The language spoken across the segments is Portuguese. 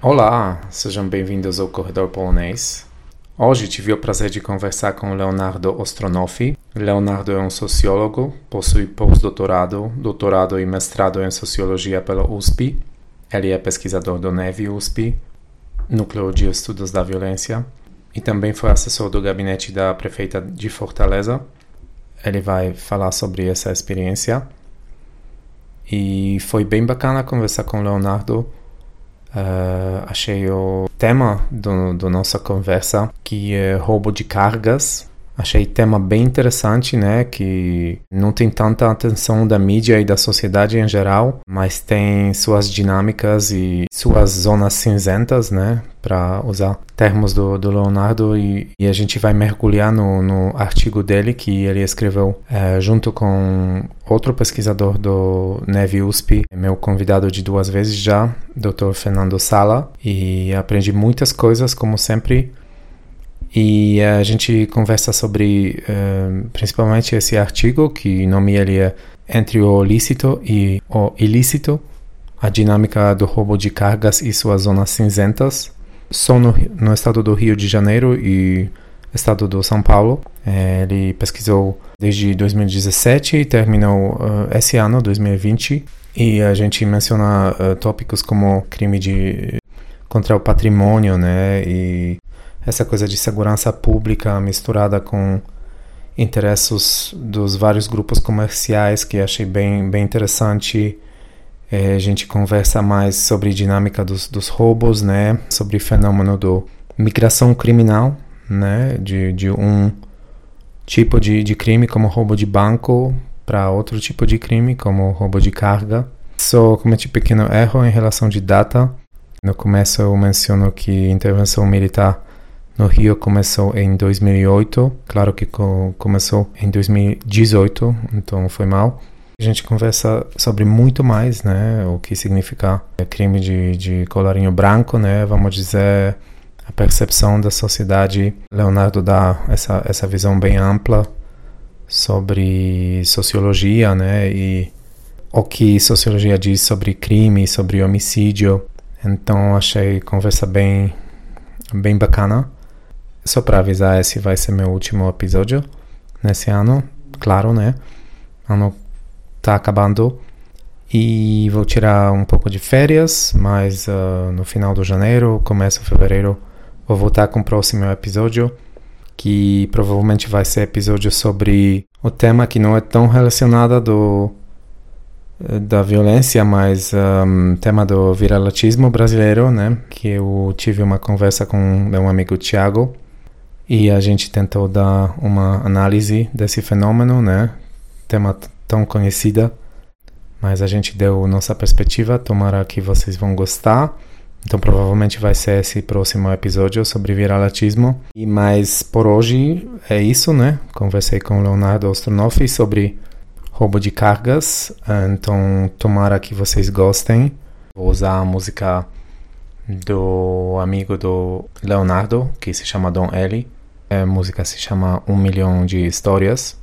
Olá, sejam bem-vindos ao Corredor Polonês. Hoje tive o prazer de conversar com Leonardo Ostronofi. Leonardo é um sociólogo, possui pós-doutorado, doutorado e mestrado em sociologia pela USP. Ele é pesquisador do NEV USP, Núcleo de Estudos da Violência, e também foi assessor do gabinete da prefeita de Fortaleza. Ele vai falar sobre essa experiência. E foi bem bacana conversar com o Leonardo. Uh, achei o tema do, do nossa conversa, que é roubo de cargas, Achei tema bem interessante, né? Que não tem tanta atenção da mídia e da sociedade em geral, mas tem suas dinâmicas e suas zonas cinzentas, né? Para usar termos do, do Leonardo, e, e, a gente vai mergulhar no, no artigo dele que ele escreveu é, junto com outro pesquisador do Neve USP, meu convidado de duas vezes já, Dr. Fernando Sala, e aprendi muitas coisas, como sempre e a gente conversa sobre uh, principalmente esse artigo, que o nome ele é Entre o lícito e o ilícito, a dinâmica do roubo de cargas e suas zonas cinzentas. Só no, no estado do Rio de Janeiro e estado do São Paulo. É, ele pesquisou desde 2017 e terminou uh, esse ano, 2020. E a gente menciona uh, tópicos como crime de contra o patrimônio, né, e essa coisa de segurança pública misturada com interesses dos vários grupos comerciais que achei bem, bem interessante. É, a gente conversa mais sobre dinâmica dos, dos roubos, né? Sobre o fenômeno do migração criminal, né? De, de um tipo de, de crime como roubo de banco para outro tipo de crime como roubo de carga. Só cometi pequeno erro em relação de data. No começo eu menciono que intervenção militar no Rio começou em 2008, claro que co começou em 2018, então foi mal. A gente conversa sobre muito mais, né? O que significa crime de, de colarinho branco, né? Vamos dizer, a percepção da sociedade. Leonardo dá essa, essa visão bem ampla sobre sociologia, né? E o que sociologia diz sobre crime, sobre homicídio. Então achei conversa bem, bem bacana. Só para avisar, esse vai ser meu último episódio nesse ano, claro, né? Ano tá acabando e vou tirar um pouco de férias, mas uh, no final de janeiro, começo de fevereiro, vou voltar com o próximo episódio, que provavelmente vai ser episódio sobre o tema que não é tão relacionado do da violência, mas um, tema do viralatismo brasileiro, né? Que eu tive uma conversa com meu amigo Tiago, e a gente tentou dar uma análise desse fenômeno, né? Tema tão conhecida, mas a gente deu nossa perspectiva. Tomara que vocês vão gostar. Então provavelmente vai ser esse próximo episódio sobre viralatismo. E mas por hoje é isso, né? Conversei com o Leonardo Ostronoff sobre roubo de cargas. Então tomara que vocês gostem. Vou usar a música do amigo do Leonardo, que se chama Don Eli. A música se chama Um Milhão de Histórias.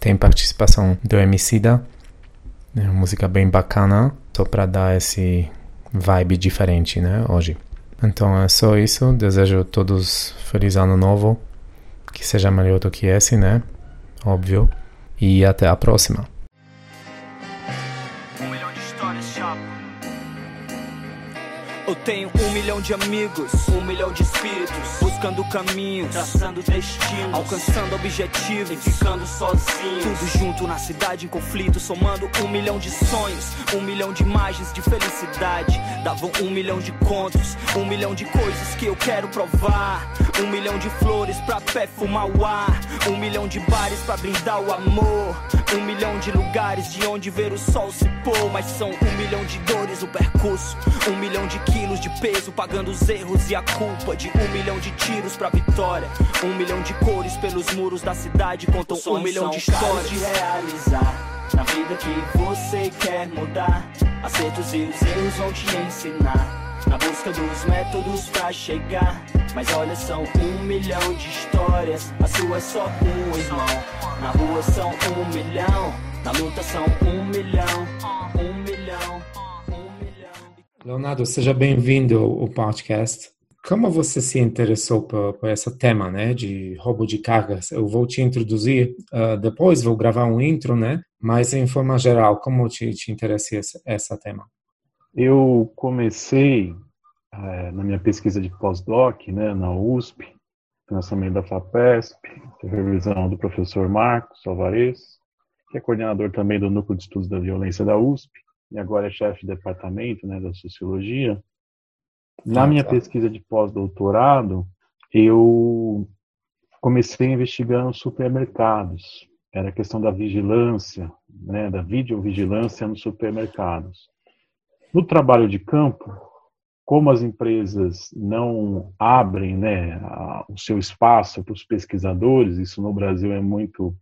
Tem participação do Emicida. É uma música bem bacana, só para dar esse vibe diferente, né, hoje. Então é só isso. Desejo a todos feliz ano novo. Que seja melhor do que esse, né? Óbvio. E até a próxima. Eu tenho um milhão de amigos, um milhão de espíritos, buscando caminhos, traçando destinos, alcançando objetivos, e ficando sozinho. Tudo junto na cidade em conflito, somando um milhão de sonhos, um milhão de imagens de felicidade. Davam um milhão de contos, um milhão de coisas que eu quero provar. Um milhão de flores pra perfumar o ar, um milhão de bares pra brindar o amor. Um milhão de lugares de onde ver o sol se pôr, mas são um milhão de dores o percurso, um milhão de quilos de peso, pagando os erros e a culpa de um milhão de tiros pra vitória. Um milhão de cores pelos muros da cidade contam um milhão de histórias. de realizar na vida que você quer mudar. Acertos e os erros vão te ensinar. Na busca dos métodos pra chegar. Mas olha, são um milhão de histórias. A sua é só um irmão. Na rua são um milhão. Na luta são um milhão. Um milhão. Leonardo, seja bem-vindo ao podcast. Como você se interessou por, por esse tema, né, de roubo de cargas? Eu vou te introduzir uh, depois, vou gravar um intro, né? Mas em forma geral, como te, te interessa esse, esse tema? Eu comecei é, na minha pesquisa de pós-doc, né, na USP, financiamento da FAPESP, supervisão do professor Marcos Alvarez, que é coordenador também do Núcleo de Estudos da Violência da USP, e agora é chefe de departamento né, da Sociologia. Na minha pesquisa de pós-doutorado, eu comecei investigando supermercados. Era a questão da vigilância, né, da videovigilância nos supermercados. No trabalho de campo, como as empresas não abrem né, o seu espaço para os pesquisadores, isso no Brasil é muito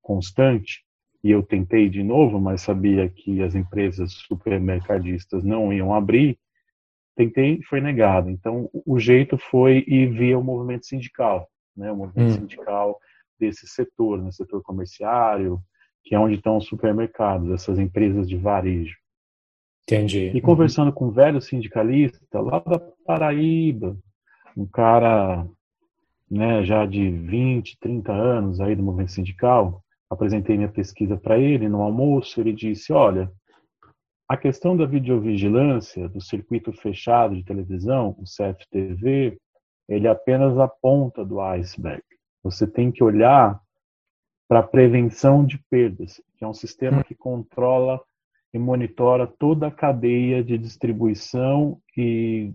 constante, e eu tentei de novo, mas sabia que as empresas supermercadistas não iam abrir, tentei e foi negado. Então, o jeito foi ir via o movimento sindical, né, o movimento hum. sindical desse setor, no né, setor comerciário, que é onde estão os supermercados, essas empresas de varejo. Entendi. E conversando uhum. com um velho sindicalista lá da Paraíba, um cara né, já de 20, 30 anos aí do movimento sindical, apresentei minha pesquisa para ele no almoço, ele disse, olha, a questão da videovigilância, do circuito fechado de televisão, o CFTV, ele é apenas a ponta do iceberg. Você tem que olhar para a prevenção de perdas, que é um sistema hum. que controla e monitora toda a cadeia de distribuição e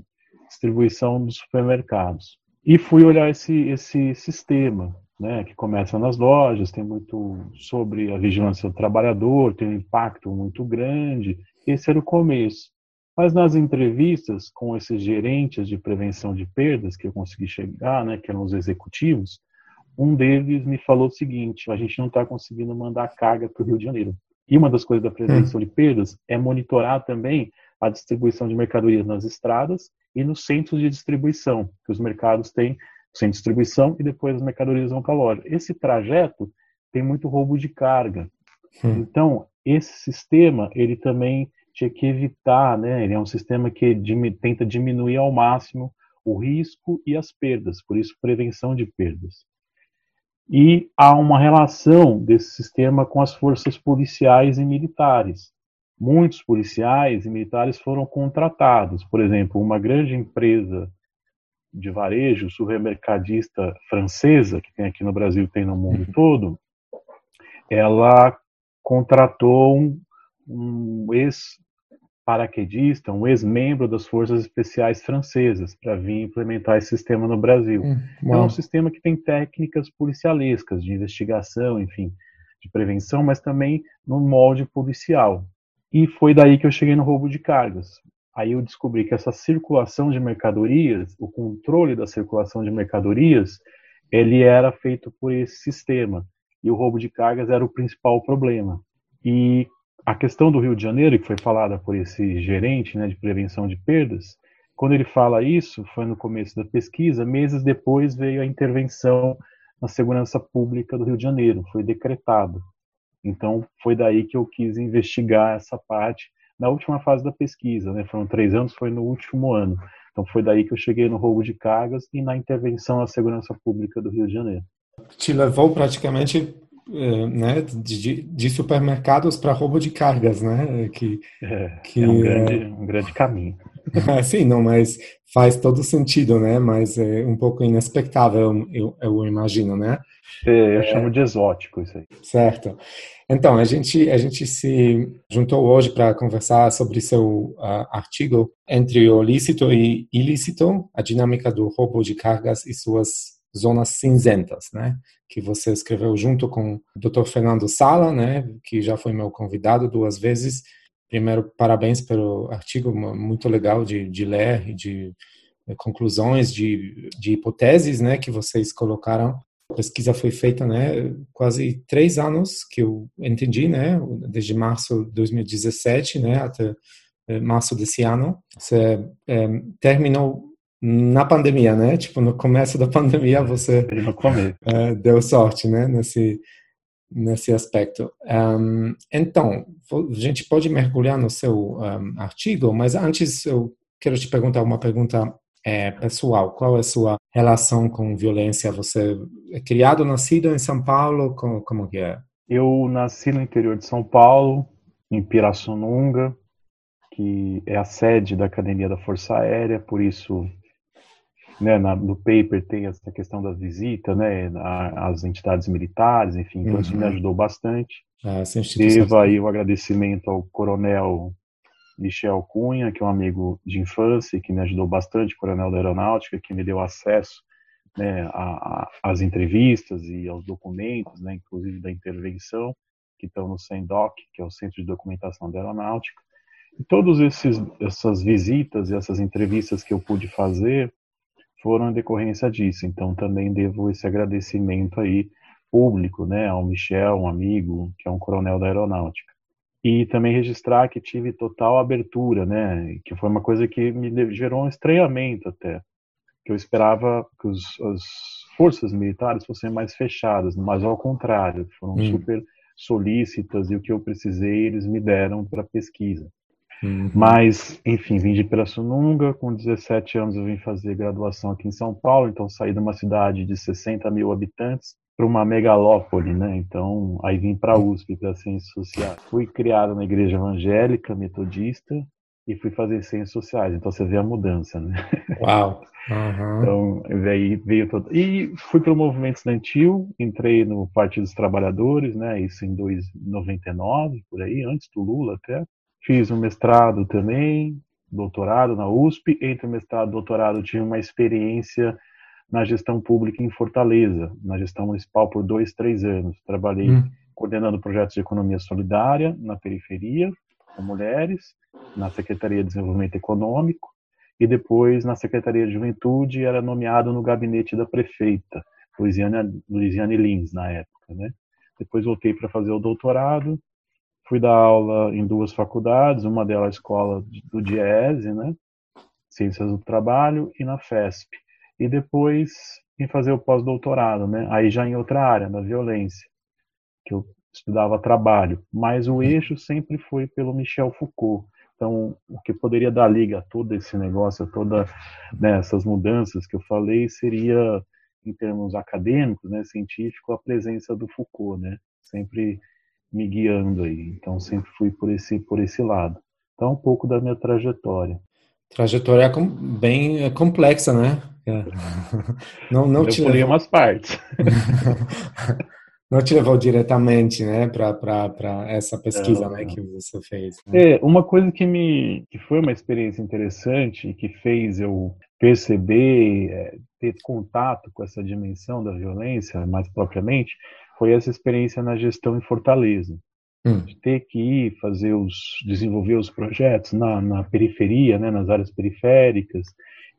distribuição dos supermercados. E fui olhar esse, esse sistema, né, que começa nas lojas, tem muito sobre a vigilância do trabalhador, tem um impacto muito grande. Esse era o começo. Mas nas entrevistas com esses gerentes de prevenção de perdas que eu consegui chegar, né, que eram os executivos, um deles me falou o seguinte: a gente não está conseguindo mandar carga para o Rio de Janeiro. E uma das coisas da prevenção hum. de perdas é monitorar também a distribuição de mercadorias nas estradas e nos centros de distribuição, que os mercados têm de distribuição e depois as mercadorias vão para a loja. Esse trajeto tem muito roubo de carga. Hum. Então, esse sistema, ele também tinha que evitar, né? Ele é um sistema que tenta diminuir ao máximo o risco e as perdas, por isso prevenção de perdas e há uma relação desse sistema com as forças policiais e militares. Muitos policiais e militares foram contratados. Por exemplo, uma grande empresa de varejo, supermercadista francesa, que tem aqui no Brasil, tem no mundo uhum. todo, ela contratou um, um ex paraquedista, um ex-membro das Forças Especiais Francesas, para vir implementar esse sistema no Brasil. Hum, então, é um sistema que tem técnicas policialescas, de investigação, enfim, de prevenção, mas também no molde policial. E foi daí que eu cheguei no roubo de cargas. Aí eu descobri que essa circulação de mercadorias, o controle da circulação de mercadorias, ele era feito por esse sistema. E o roubo de cargas era o principal problema. E a questão do Rio de Janeiro, que foi falada por esse gerente né, de prevenção de perdas, quando ele fala isso, foi no começo da pesquisa, meses depois veio a intervenção na segurança pública do Rio de Janeiro, foi decretado. Então, foi daí que eu quis investigar essa parte na última fase da pesquisa, né? Foram três anos, foi no último ano. Então, foi daí que eu cheguei no roubo de cargas e na intervenção na segurança pública do Rio de Janeiro. Te levou praticamente eh, né, de, de supermercados para roubo de cargas, né? Que, é, que é um, grande, é... um grande caminho. Sim, não, mas faz todo sentido, né? Mas é um pouco inexpectável, eu, eu imagino, né? É, eu chamo de exótico isso aí. Certo. Então, a gente, a gente se juntou hoje para conversar sobre seu uh, artigo entre o lícito e ilícito, a dinâmica do roubo de cargas e suas zonas cinzentas, né? Que você escreveu junto com o Dr. Fernando Sala, né? Que já foi meu convidado duas vezes. Primeiro, parabéns pelo artigo, muito legal de, de ler e de eh, conclusões, de, de hipoteses, né? Que vocês colocaram. A pesquisa foi feita, né? Quase três anos que eu entendi, né? Desde março de 2017, né? Até eh, março desse ano. Você é, terminou na pandemia, né? Tipo, no começo da pandemia você. É, deu sorte, né? Nesse, nesse aspecto. Um, então, a gente pode mergulhar no seu um, artigo, mas antes eu quero te perguntar uma pergunta é, pessoal. Qual é a sua relação com violência? Você é criado, nascido em São Paulo? Como, como que é? Eu nasci no interior de São Paulo, em Pirassununga, que é a sede da Academia da Força Aérea, por isso né, na, no paper tem essa questão da visita, né, às entidades militares, enfim, então uhum. isso me uhum. ajudou bastante. Ah, Devo aí o um agradecimento ao coronel Michel Cunha, que é um amigo de infância, que me ajudou bastante, coronel da aeronáutica, que me deu acesso né, às entrevistas e aos documentos, né, inclusive da intervenção, que estão no CENDOC, que é o Centro de Documentação da Aeronáutica. E todas essas visitas e essas entrevistas que eu pude fazer foram em decorrência disso. Então também devo esse agradecimento aí público, né, ao Michel, um amigo, que é um coronel da aeronáutica. E também registrar que tive total abertura, né, que foi uma coisa que me gerou um estranhamento até, que eu esperava que os, as forças militares fossem mais fechadas, mas ao contrário, foram hum. super solícitas e o que eu precisei eles me deram para pesquisa. Uhum. Mas, enfim, vim de Pirassununga, com 17 anos eu vim fazer graduação aqui em São Paulo, então saí de uma cidade de 60 mil habitantes para uma megalópole, né? Então, aí vim para a USP, para Ciências Sociais. Fui criado na igreja evangélica metodista e fui fazer Ciências Sociais, então você vê a mudança, né? Uau! Uhum. Então, veio, veio todo... E fui para o movimento estudantil, entrei no Partido dos Trabalhadores, né? Isso em 99, por aí, antes do Lula até. Fiz um mestrado também, doutorado na USP. Entre o mestrado e doutorado, tive uma experiência na gestão pública em Fortaleza, na gestão municipal por dois, três anos. Trabalhei hum. coordenando projetos de economia solidária na periferia, com mulheres, na Secretaria de Desenvolvimento Econômico, e depois na Secretaria de Juventude era nomeado no gabinete da prefeita, Luiziane, Luiziane Lins, na época. Né? Depois voltei para fazer o doutorado, Fui dar aula em duas faculdades, uma delas a escola do DIESE, né? Ciências do Trabalho, e na FESP. E depois em fazer o pós-doutorado, né? Aí já em outra área, na violência, que eu estudava trabalho. Mas o eixo sempre foi pelo Michel Foucault. Então, o que poderia dar liga a todo esse negócio, a todas né, essas mudanças que eu falei, seria, em termos acadêmicos, né, científico, a presença do Foucault, né? Sempre me guiando aí. Então sempre fui por esse por esse lado. Então um pouco da minha trajetória. Trajetória é bem é complexa, né? É. Não, não Eu te levou umas partes. não te levou diretamente, né, para essa pesquisa, né, que você fez. Né? É uma coisa que me que foi uma experiência interessante que fez eu perceber, é, ter contato com essa dimensão da violência, mais propriamente, foi essa experiência na gestão em Fortaleza. Hum. De ter que ir fazer os, desenvolver os projetos na, na periferia, né, nas áreas periféricas,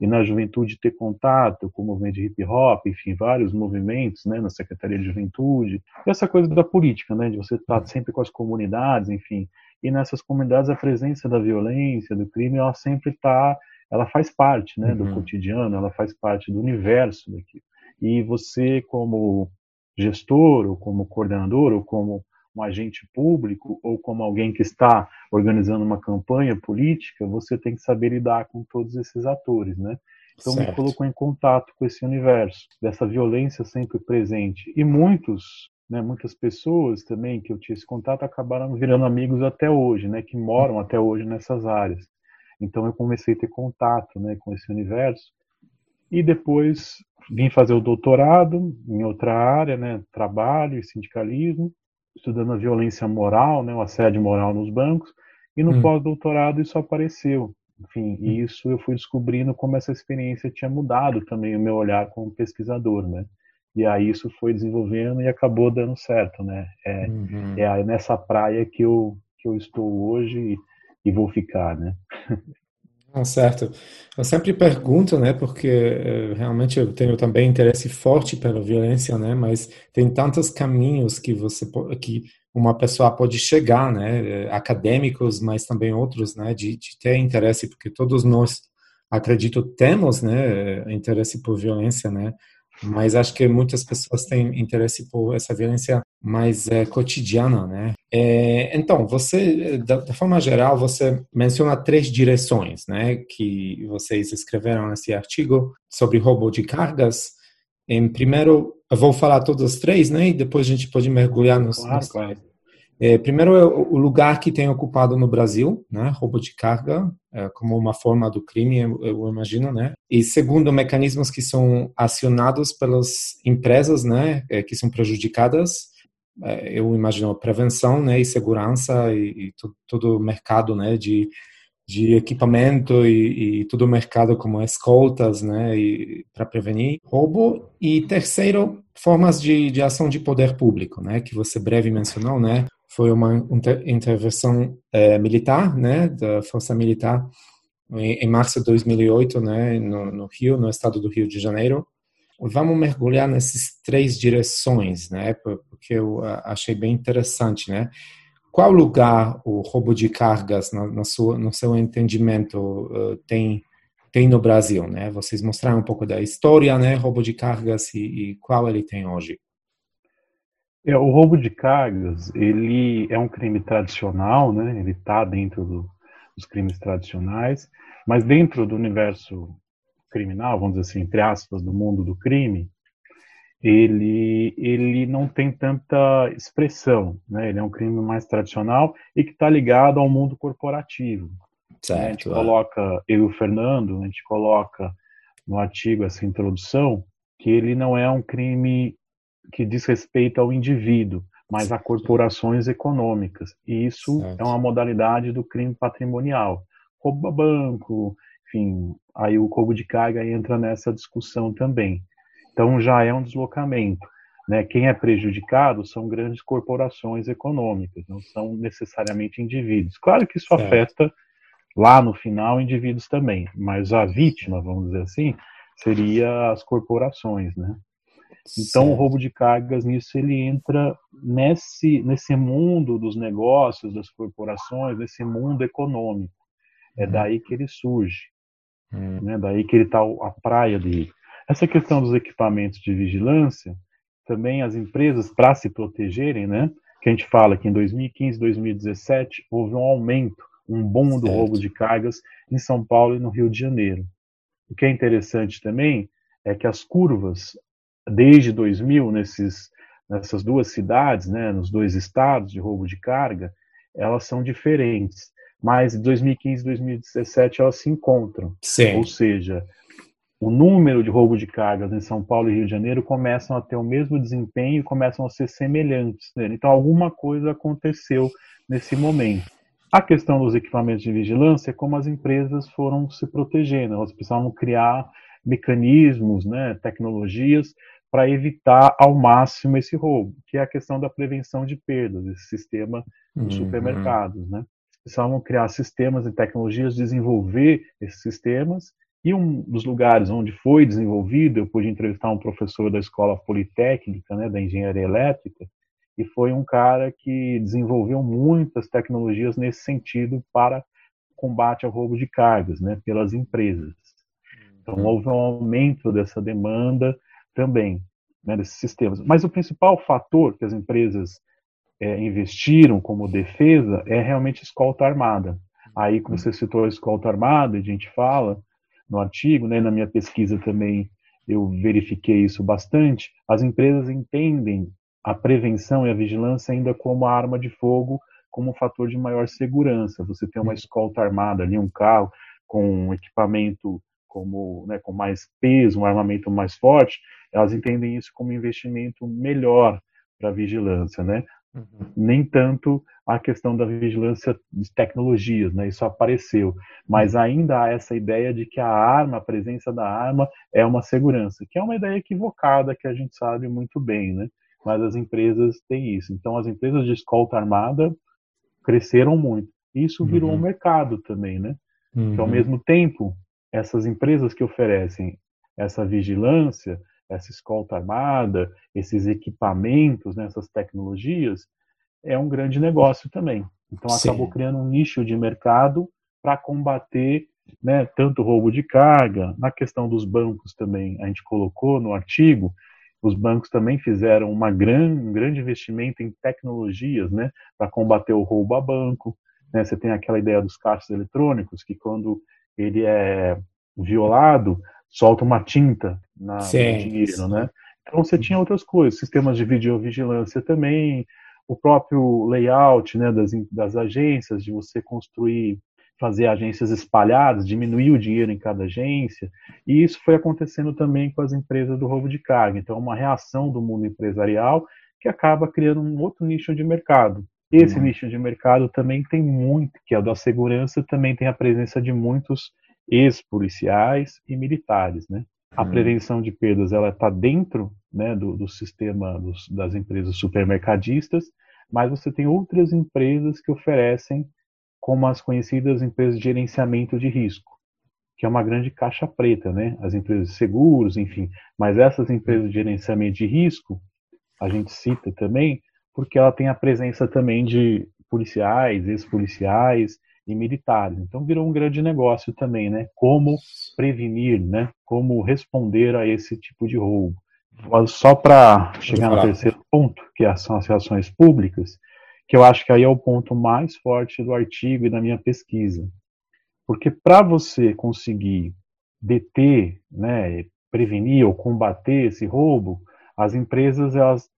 e na juventude ter contato com o movimento de hip hop, enfim, vários movimentos, né, na Secretaria de Juventude. E essa coisa da política, né, de você estar sempre com as comunidades, enfim. E nessas comunidades a presença da violência, do crime, ela sempre está, ela faz parte, né, do uhum. cotidiano, ela faz parte do universo daquilo. E você como gestor, ou como coordenador, ou como um agente público, ou como alguém que está organizando uma campanha política, você tem que saber lidar com todos esses atores, né? Então certo. me colocou em contato com esse universo dessa violência sempre presente e muitos, né, muitas pessoas também que eu tinha esse contato acabaram virando amigos até hoje, né, que moram até hoje nessas áreas. Então eu comecei a ter contato, né, com esse universo e depois vim fazer o doutorado em outra área, né, trabalho e sindicalismo, estudando a violência moral, né, o assédio moral nos bancos, e no hum. pós-doutorado isso apareceu. Enfim, hum. e isso eu fui descobrindo como essa experiência tinha mudado também o meu olhar como pesquisador, né? E aí isso foi desenvolvendo e acabou dando certo, né? É, uhum. é nessa praia que eu, que eu estou hoje e, e vou ficar, né? Ah, certo. Eu sempre pergunto, né, porque eh, realmente eu tenho também interesse forte pela violência, né, mas tem tantos caminhos que você que uma pessoa pode chegar, né, eh, acadêmicos, mas também outros, né, de, de ter interesse, porque todos nós acredito temos, né, interesse por violência, né, mas acho que muitas pessoas têm interesse por essa violência mais é, cotidiana, né? É, então, você, da, da, forma geral, você menciona três direções, né, que vocês escreveram nesse artigo sobre roubo de cargas. Em primeiro, eu vou falar todos os três, né, e depois a gente pode mergulhar nos, claro, nos claro. É, primeiro é o lugar que tem ocupado no Brasil, né, roubo de carga, é, como uma forma do crime, eu, eu, imagino, né. E segundo, mecanismos que são acionados pelas empresas, né, é, que são prejudicadas. É, eu imagino prevenção, né, e segurança e, e todo o mercado, né, de de equipamento e, e todo o mercado como escoltas, né, para prevenir roubo. E terceiro, formas de, de ação de poder público, né, que você breve mencionou, né, foi uma intervenção é, militar, né, da força militar em, em, março de 2008, né, no, no, Rio, no estado do Rio de Janeiro. Vamos mergulhar nessas três direções, né, porque eu achei bem interessante, né. Qual lugar o roubo de cargas, na, na sua, no seu entendimento, uh, tem tem no Brasil, né? Vocês mostraram um pouco da história, né, roubo de cargas e, e qual ele tem hoje. É, o roubo de cargas, ele é um crime tradicional, né? Ele está dentro do, dos crimes tradicionais, mas dentro do universo criminal, vamos dizer assim, entre aspas, do mundo do crime, ele, ele não tem tanta expressão, né? Ele é um crime mais tradicional e que está ligado ao mundo corporativo. Certo, a gente é. coloca, eu e o Fernando, a gente coloca no artigo essa introdução que ele não é um crime que diz respeito ao indivíduo, mas a corporações econômicas. E isso certo. é uma modalidade do crime patrimonial. Rouba banco, enfim, aí o roubo de carga entra nessa discussão também. Então já é um deslocamento. Né? Quem é prejudicado são grandes corporações econômicas, não são necessariamente indivíduos. Claro que isso certo. afeta lá no final indivíduos também, mas a vítima, vamos dizer assim, seria as corporações, né? Então, certo. o roubo de cargas nisso ele entra nesse nesse mundo dos negócios, das corporações, nesse mundo econômico. É uhum. daí que ele surge, uhum. né? Daí que ele está a praia dele. Essa questão dos equipamentos de vigilância, também as empresas para se protegerem, né? Que a gente fala que em 2015, 2017 houve um aumento, um boom certo. do roubo de cargas em São Paulo e no Rio de Janeiro. O que é interessante também é que as curvas desde 2000 nesses, nessas duas cidades, né, nos dois estados de roubo de carga, elas são diferentes. Mas em 2015 e 2017 elas se encontram. Sim. Ou seja, o número de roubo de cargas em São Paulo e Rio de Janeiro começam a ter o mesmo desempenho, começam a ser semelhantes. Né? Então alguma coisa aconteceu nesse momento. A questão dos equipamentos de vigilância é como as empresas foram se protegendo. Elas precisavam criar mecanismos, né, tecnologias para evitar ao máximo esse roubo, que é a questão da prevenção de perdas, esse sistema dos uhum. supermercados, né? Precisavam criar sistemas e tecnologias, desenvolver esses sistemas, e um dos lugares onde foi desenvolvido, eu pude entrevistar um professor da escola politécnica, né, da engenharia elétrica, e foi um cara que desenvolveu muitas tecnologias nesse sentido para combate ao roubo de cargas, né, pelas empresas. Então uhum. houve um aumento dessa demanda também, né, desses sistemas. Mas o principal fator que as empresas é, investiram como defesa é realmente escolta armada. Aí, como você citou a escolta armada, a gente fala no artigo, né, na minha pesquisa também eu verifiquei isso bastante, as empresas entendem a prevenção e a vigilância ainda como a arma de fogo, como um fator de maior segurança. Você tem uma escolta armada ali, um carro com um equipamento como, né, com mais peso, um armamento mais forte, elas entendem isso como um investimento melhor para a vigilância, né? Uhum. Nem tanto a questão da vigilância de tecnologias, né? Isso apareceu, mas uhum. ainda há essa ideia de que a arma, a presença da arma é uma segurança, que é uma ideia equivocada que a gente sabe muito bem, né? Mas as empresas têm isso. Então, as empresas de escolta armada cresceram muito. Isso virou uhum. um mercado também, né? Uhum. Que ao mesmo tempo, essas empresas que oferecem essa vigilância, essa escolta armada, esses equipamentos, né, essas tecnologias, é um grande negócio também. Então Sim. acabou criando um nicho de mercado para combater né, tanto roubo de carga, na questão dos bancos também, a gente colocou no artigo, os bancos também fizeram uma gran, um grande investimento em tecnologias né, para combater o roubo a banco. Né? Você tem aquela ideia dos caixas eletrônicos, que quando ele é violado, solta uma tinta na, sim, no dinheiro. Sim. Né? Então você tinha outras coisas, sistemas de videovigilância também, o próprio layout né, das, das agências, de você construir fazer agências espalhadas, diminuir o dinheiro em cada agência, e isso foi acontecendo também com as empresas do roubo de carga. Então, uma reação do mundo empresarial que acaba criando um outro nicho de mercado. Esse uhum. nicho de mercado também tem muito, que é o da segurança, também tem a presença de muitos ex-policiais e militares, né? A uhum. prevenção de perdas ela está dentro né, do, do sistema dos, das empresas supermercadistas, mas você tem outras empresas que oferecem como as conhecidas empresas de gerenciamento de risco, que é uma grande caixa preta, né? As empresas de seguros, enfim. Mas essas empresas de gerenciamento de risco, a gente cita também, porque ela tem a presença também de policiais, ex-policiais e militares. Então virou um grande negócio também, né? Como prevenir, né? Como responder a esse tipo de roubo. Só para chegar no terceiro ponto, que são as relações públicas, que eu acho que aí é o ponto mais forte do artigo e da minha pesquisa. Porque para você conseguir deter, né, prevenir ou combater esse roubo, as empresas elas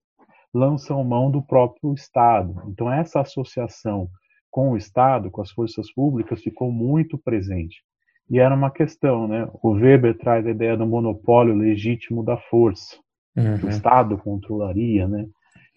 lançam mão do próprio Estado. Então essa associação com o Estado, com as forças públicas, ficou muito presente. E era uma questão, né? O Weber traz a ideia do monopólio legítimo da força, uhum. que o Estado controlaria, né?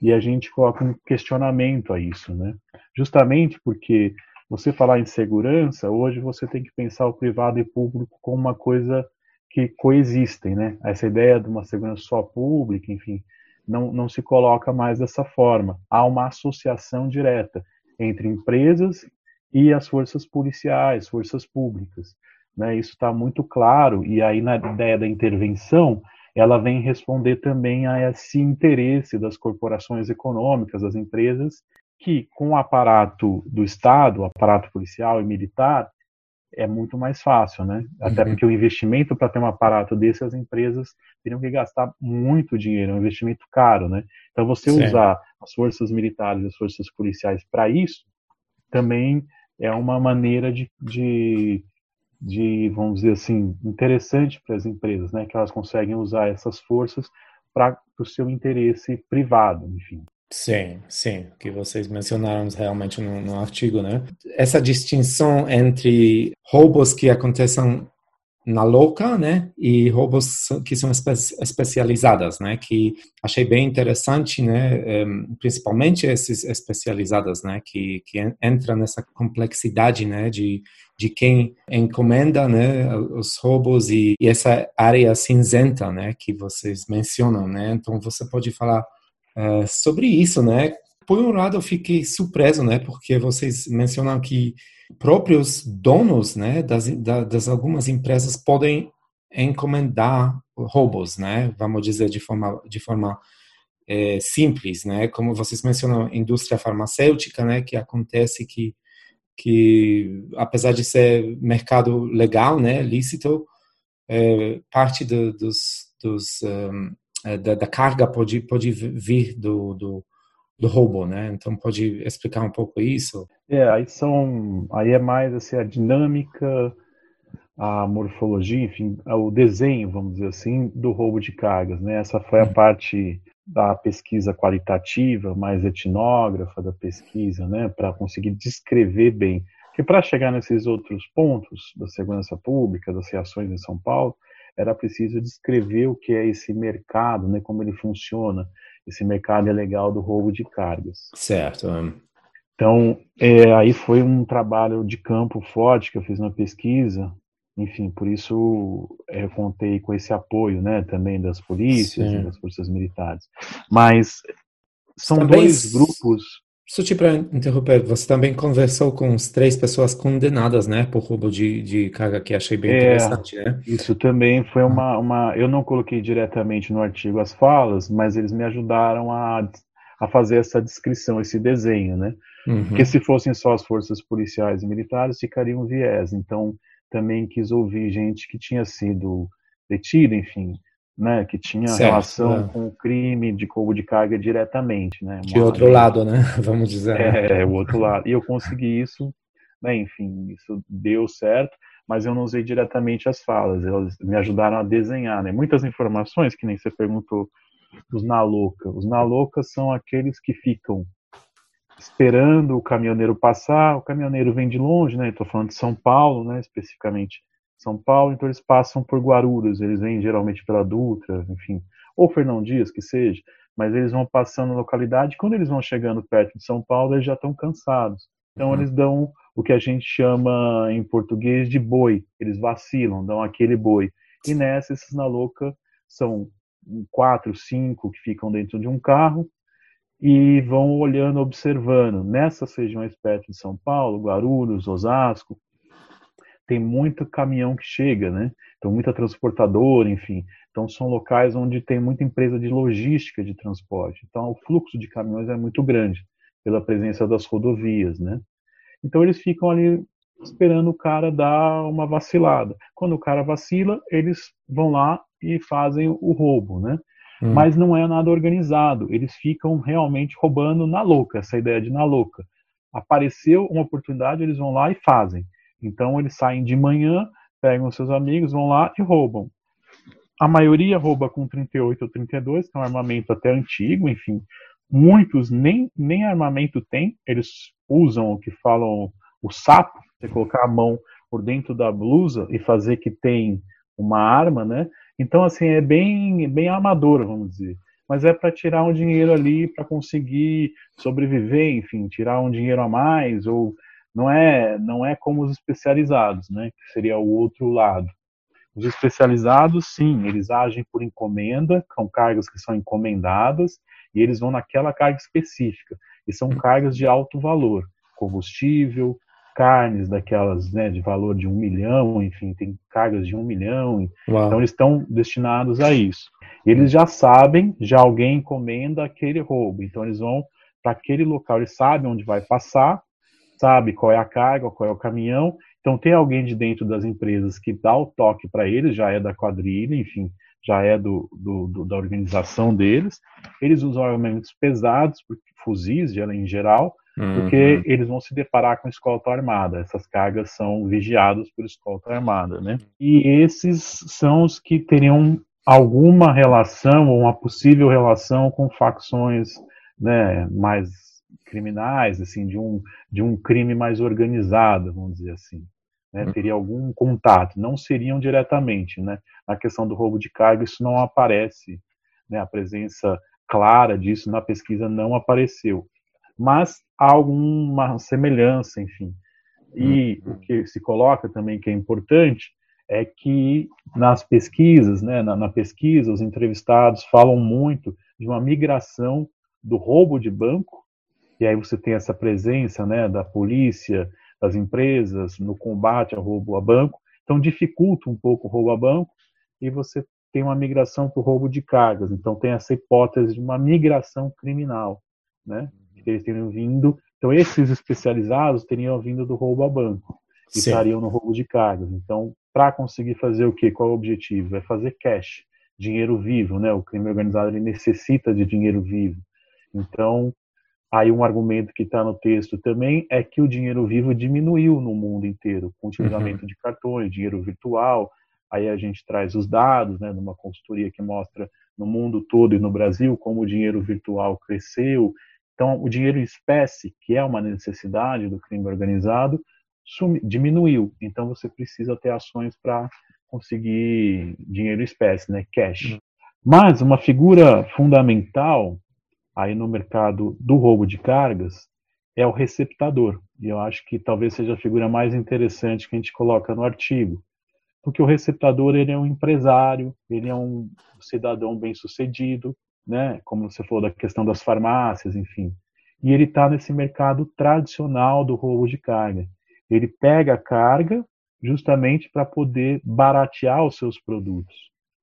e a gente coloca um questionamento a isso, né? Justamente porque você falar em segurança, hoje você tem que pensar o privado e público como uma coisa que coexistem, né? Essa ideia de uma segurança só pública, enfim, não, não se coloca mais dessa forma. Há uma associação direta entre empresas e as forças policiais, forças públicas. Né? Isso está muito claro, e aí na ideia da intervenção, ela vem responder também a esse interesse das corporações econômicas, das empresas, que com o aparato do Estado, o aparato policial e militar, é muito mais fácil, né? Até uhum. porque o investimento para ter um aparato desse, as empresas teriam que gastar muito dinheiro, é um investimento caro, né? Então, você Sim. usar as forças militares e as forças policiais para isso, também é uma maneira de, de de, vamos dizer assim, interessante para as empresas, né, que elas conseguem usar essas forças para o seu interesse privado, enfim. Sim, sim, que vocês mencionaram realmente no, no artigo, né? Essa distinção entre roubos que acontecem na louca, né, e roubos que são espe especializadas, né, que achei bem interessante, né, um, principalmente esses especializadas, né, que que entra nessa complexidade, né, de de quem encomenda, né, os roubos e, e essa área cinzenta, né, que vocês mencionam, né, então você pode falar uh, sobre isso, né? Por um lado, eu fiquei surpreso, né, porque vocês mencionam que próprios donos, né, das, das algumas empresas podem encomendar robôs, né, vamos dizer de forma de forma é, simples, né, como vocês mencionam, indústria farmacêutica, né, que acontece que que apesar de ser mercado legal, né, lícito, é, parte do, dos, dos um, é, da, da, carga pode pode vir do, do do robô, né? Então pode explicar um pouco isso? É, aí são, aí é mais assim a dinâmica, a morfologia, enfim, o desenho, vamos dizer assim, do roubo de cargas, né? Essa foi a uhum. parte da pesquisa qualitativa, mais etnógrafa da pesquisa, né, para conseguir descrever bem. Porque para chegar nesses outros pontos da segurança pública, das reações em São Paulo, era preciso descrever o que é esse mercado, né, como ele funciona, esse mercado ilegal do roubo de cargas. Certo. Então, é, aí foi um trabalho de campo forte que eu fiz na pesquisa. Enfim, por isso é, eu contei com esse apoio, né, também das polícias Sim. e das forças militares. Mas são também, dois grupos. Só te para interromper, você também conversou com as três pessoas condenadas, né, por roubo de, de carga, que achei bem é, interessante, né? Isso também foi uma, uma. Eu não coloquei diretamente no artigo as falas, mas eles me ajudaram a, a fazer essa descrição, esse desenho, né? Uhum. Porque se fossem só as forças policiais e militares, ficaria um viés. Então, também quis ouvir gente que tinha sido detida, enfim, né, que tinha certo, relação é. com o crime de roubo de carga diretamente, né? De outro lado, né? Vamos dizer. É, é, o outro lado. E eu consegui isso, né? Enfim, isso deu certo, mas eu não usei diretamente as falas. Elas me ajudaram a desenhar, né? Muitas informações que nem você perguntou dos Naloca. Os Naloca são aqueles que ficam esperando o caminhoneiro passar. O caminhoneiro vem de longe, né? Estou falando de São Paulo, né? Especificamente são Paulo, então eles passam por Guarulhos, eles vêm geralmente pela Dutra, enfim, ou Fernão Dias, que seja, mas eles vão passando na localidade, quando eles vão chegando perto de São Paulo, eles já estão cansados. Então uhum. eles dão o que a gente chama em português de boi, eles vacilam, dão aquele boi. E nessa, esses na louca são quatro, cinco que ficam dentro de um carro e vão olhando, observando. Nessas regiões perto de São Paulo, Guarulhos, Osasco, tem muito caminhão que chega, né? Então, muita transportadora, enfim. Então, são locais onde tem muita empresa de logística de transporte. Então, o fluxo de caminhões é muito grande pela presença das rodovias, né? Então, eles ficam ali esperando o cara dar uma vacilada. Quando o cara vacila, eles vão lá e fazem o roubo, né? Hum. Mas não é nada organizado. Eles ficam realmente roubando na louca, essa ideia de na louca. Apareceu uma oportunidade, eles vão lá e fazem. Então eles saem de manhã, pegam seus amigos, vão lá e roubam. A maioria rouba com 38 ou 32, que é um armamento até antigo, enfim. Muitos nem, nem armamento têm, eles usam o que falam o sapo, você colocar a mão por dentro da blusa e fazer que tem uma arma, né? Então, assim, é bem, bem amador, vamos dizer. Mas é para tirar um dinheiro ali, para conseguir sobreviver, enfim, tirar um dinheiro a mais, ou não é, não é como os especializados, né, que seria o outro lado. Os especializados, sim, eles agem por encomenda, com cargas que são encomendadas, e eles vão naquela carga específica. E são cargas de alto valor, combustível, carnes daquelas né, de valor de um milhão, enfim, tem cargas de um milhão. Uau. Então eles estão destinados a isso. Eles já sabem, já alguém encomenda aquele roubo, então eles vão para aquele local, eles sabem onde vai passar, sabe qual é a carga, qual é o caminhão. Então tem alguém de dentro das empresas que dá o toque para eles, já é da quadrilha, enfim, já é do, do, do, da organização deles. Eles usam armamentos pesados, fuzis em geral, uhum. porque eles vão se deparar com escolta armada. Essas cargas são vigiadas por escolta armada, né? E esses são os que teriam alguma relação ou uma possível relação com facções né, mais criminais, assim, de um, de um crime mais organizado, vamos dizer assim. Né? Uhum. Teria algum contato, não seriam diretamente, né? Na questão do roubo de carga, isso não aparece, né? A presença clara disso na pesquisa não apareceu. Mas há alguma semelhança, enfim. E uhum. o que se coloca também que é importante é que nas pesquisas, né, na, na pesquisa, os entrevistados falam muito de uma migração do roubo de banco e aí você tem essa presença né, da polícia, das empresas no combate ao roubo a banco, então dificulta um pouco o roubo a banco e você tem uma migração para o roubo de cargas. Então tem essa hipótese de uma migração criminal, né? Que eles teriam vindo. Então esses especializados teriam vindo do roubo a banco e Sim. estariam no roubo de cargas. Então para conseguir fazer o quê? Qual é o objetivo? É fazer cash, dinheiro vivo, né? O crime organizado ele necessita de dinheiro vivo. Então Aí um argumento que está no texto também é que o dinheiro vivo diminuiu no mundo inteiro, com o utilizamento uhum. de cartões, dinheiro virtual. Aí a gente traz os dados, né, numa consultoria que mostra no mundo todo e no Brasil como o dinheiro virtual cresceu. Então, o dinheiro em espécie, que é uma necessidade do crime organizado, diminuiu. Então, você precisa ter ações para conseguir dinheiro em espécie, né, cash. Uhum. Mas uma figura fundamental aí no mercado do roubo de cargas é o receptador. E eu acho que talvez seja a figura mais interessante que a gente coloca no artigo. Porque o receptador ele é um empresário, ele é um cidadão bem-sucedido, né? como você falou da questão das farmácias, enfim. E ele está nesse mercado tradicional do roubo de carga. Ele pega a carga justamente para poder baratear os seus produtos.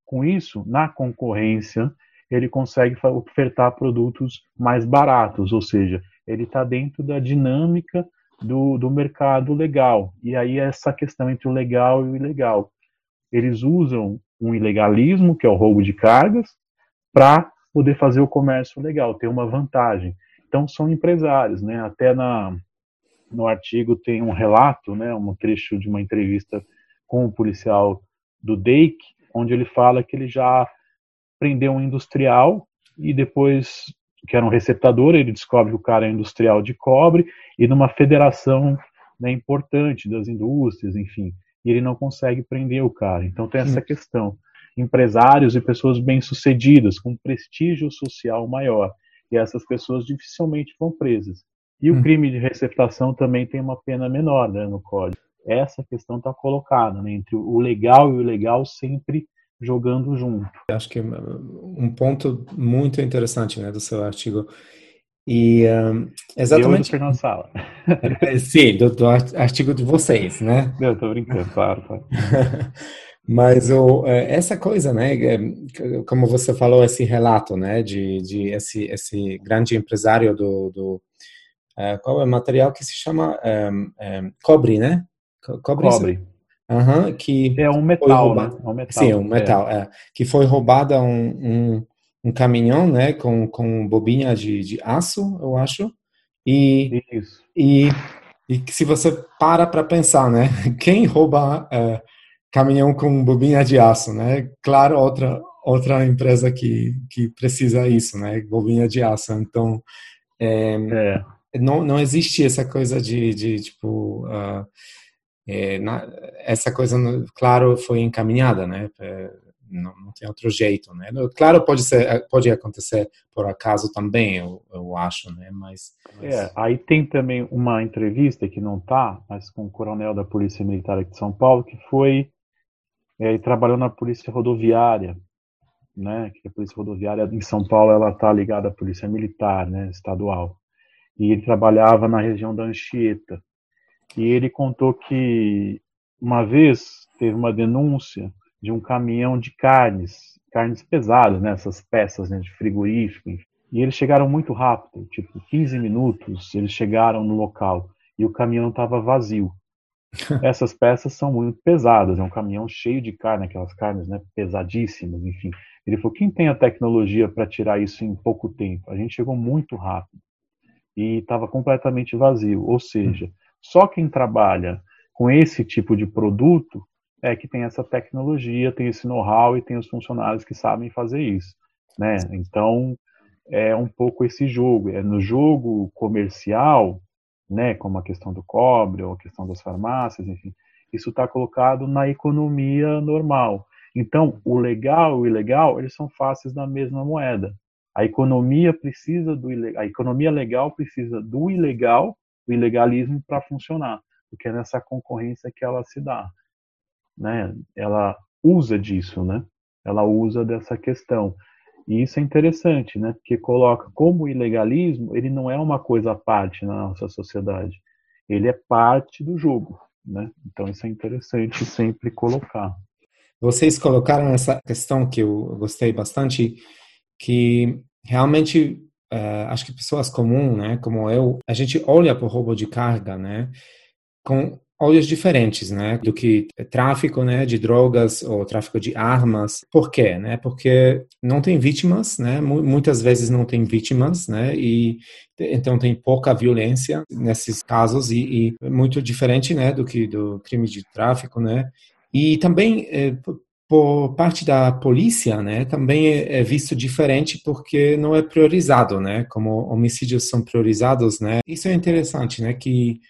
Com isso, na concorrência, ele consegue ofertar produtos mais baratos, ou seja, ele está dentro da dinâmica do, do mercado legal. E aí essa questão entre o legal e o ilegal. Eles usam um ilegalismo, que é o roubo de cargas, para poder fazer o comércio legal, ter uma vantagem. Então são empresários, né? Até na no artigo tem um relato, né, um trecho de uma entrevista com o policial do DEIC, onde ele fala que ele já prendeu um industrial e depois que era um receptador, ele descobre que o cara é industrial de cobre e numa federação né, importante das indústrias, enfim, e ele não consegue prender o cara. Então tem essa questão. Empresários e pessoas bem-sucedidas, com prestígio social maior, e essas pessoas dificilmente vão presas. E o hum. crime de receptação também tem uma pena menor né, no código. Essa questão está colocada né, entre o legal e o ilegal sempre jogando junto. Acho que um ponto muito interessante né, do seu artigo. E um, exatamente. Eu Fernando Sala. Sim, do, do, artigo de vocês, né? Eu tô brincando, claro. claro. Mas o, é, essa coisa, né, é, como você falou, esse relato, né, de, de esse, esse grande empresário do, do uh, qual é o material que se chama um, um, cobre, né? Cobre. cobre. Uhum, que é um metal, né? É um metal. Sim, um metal, é. é. Que foi roubada um, um, um, caminhão, né, com, com bobinha de, de aço, eu acho. E, Isso. E, e se você para para pensar, né, quem rouba é, caminhão com bobinha de aço, né? Claro, outra outra empresa que, que precisa isso, né, bobinha de aço. Então, é, é. Não, não existe essa coisa de, de tipo... Uh, é, na, essa coisa, claro, foi encaminhada, né? É, não, não, tem outro jeito, né? Claro, pode ser, pode acontecer por acaso também, eu, eu acho, né? Mas, mas... É, aí tem também uma entrevista que não tá, mas com o coronel da Polícia Militar aqui de São Paulo, que foi é, trabalhou na Polícia Rodoviária, né? Que a Polícia Rodoviária em São Paulo ela tá ligada à Polícia Militar, né? Estadual. E ele trabalhava na região da Anchieta. E ele contou que uma vez teve uma denúncia de um caminhão de carnes, carnes pesadas, né, essas peças né, de frigorífico. E eles chegaram muito rápido, tipo 15 minutos, eles chegaram no local e o caminhão estava vazio. Essas peças são muito pesadas, é um caminhão cheio de carne, aquelas carnes né, pesadíssimas, enfim. Ele falou: quem tem a tecnologia para tirar isso em pouco tempo? A gente chegou muito rápido e estava completamente vazio. Ou seja, só quem trabalha com esse tipo de produto é que tem essa tecnologia, tem esse know-how e tem os funcionários que sabem fazer isso, né? Então é um pouco esse jogo. É no jogo comercial, né? Como a questão do cobre ou a questão das farmácias, enfim, isso está colocado na economia normal. Então, o legal e o ilegal, eles são faces da mesma moeda. A economia precisa do a economia legal precisa do ilegal o ilegalismo para funcionar, porque é nessa concorrência que ela se dá, né? Ela usa disso, né? Ela usa dessa questão. E isso é interessante, né? Porque coloca como o ilegalismo, ele não é uma coisa à parte na nossa sociedade. Ele é parte do jogo, né? Então isso é interessante sempre colocar. Vocês colocaram essa questão que eu gostei bastante, que realmente uh, acho que pessoas comuns, né, como eu, a gente olha para o roubo de carga, né, com olhos diferentes, né, do que tráfico, né, de drogas ou tráfico de armas. Por quê, né? Porque não tem vítimas, né? Muitas vezes não tem vítimas, né? E então tem pouca violência nesses casos e, e muito diferente, né, do que do crime de tráfico, né? E também eh, por parte da polícia, né, também é, é visto diferente porque não é priorizado, né, como homicídios são priorizados, né. Isso é interessante, né, que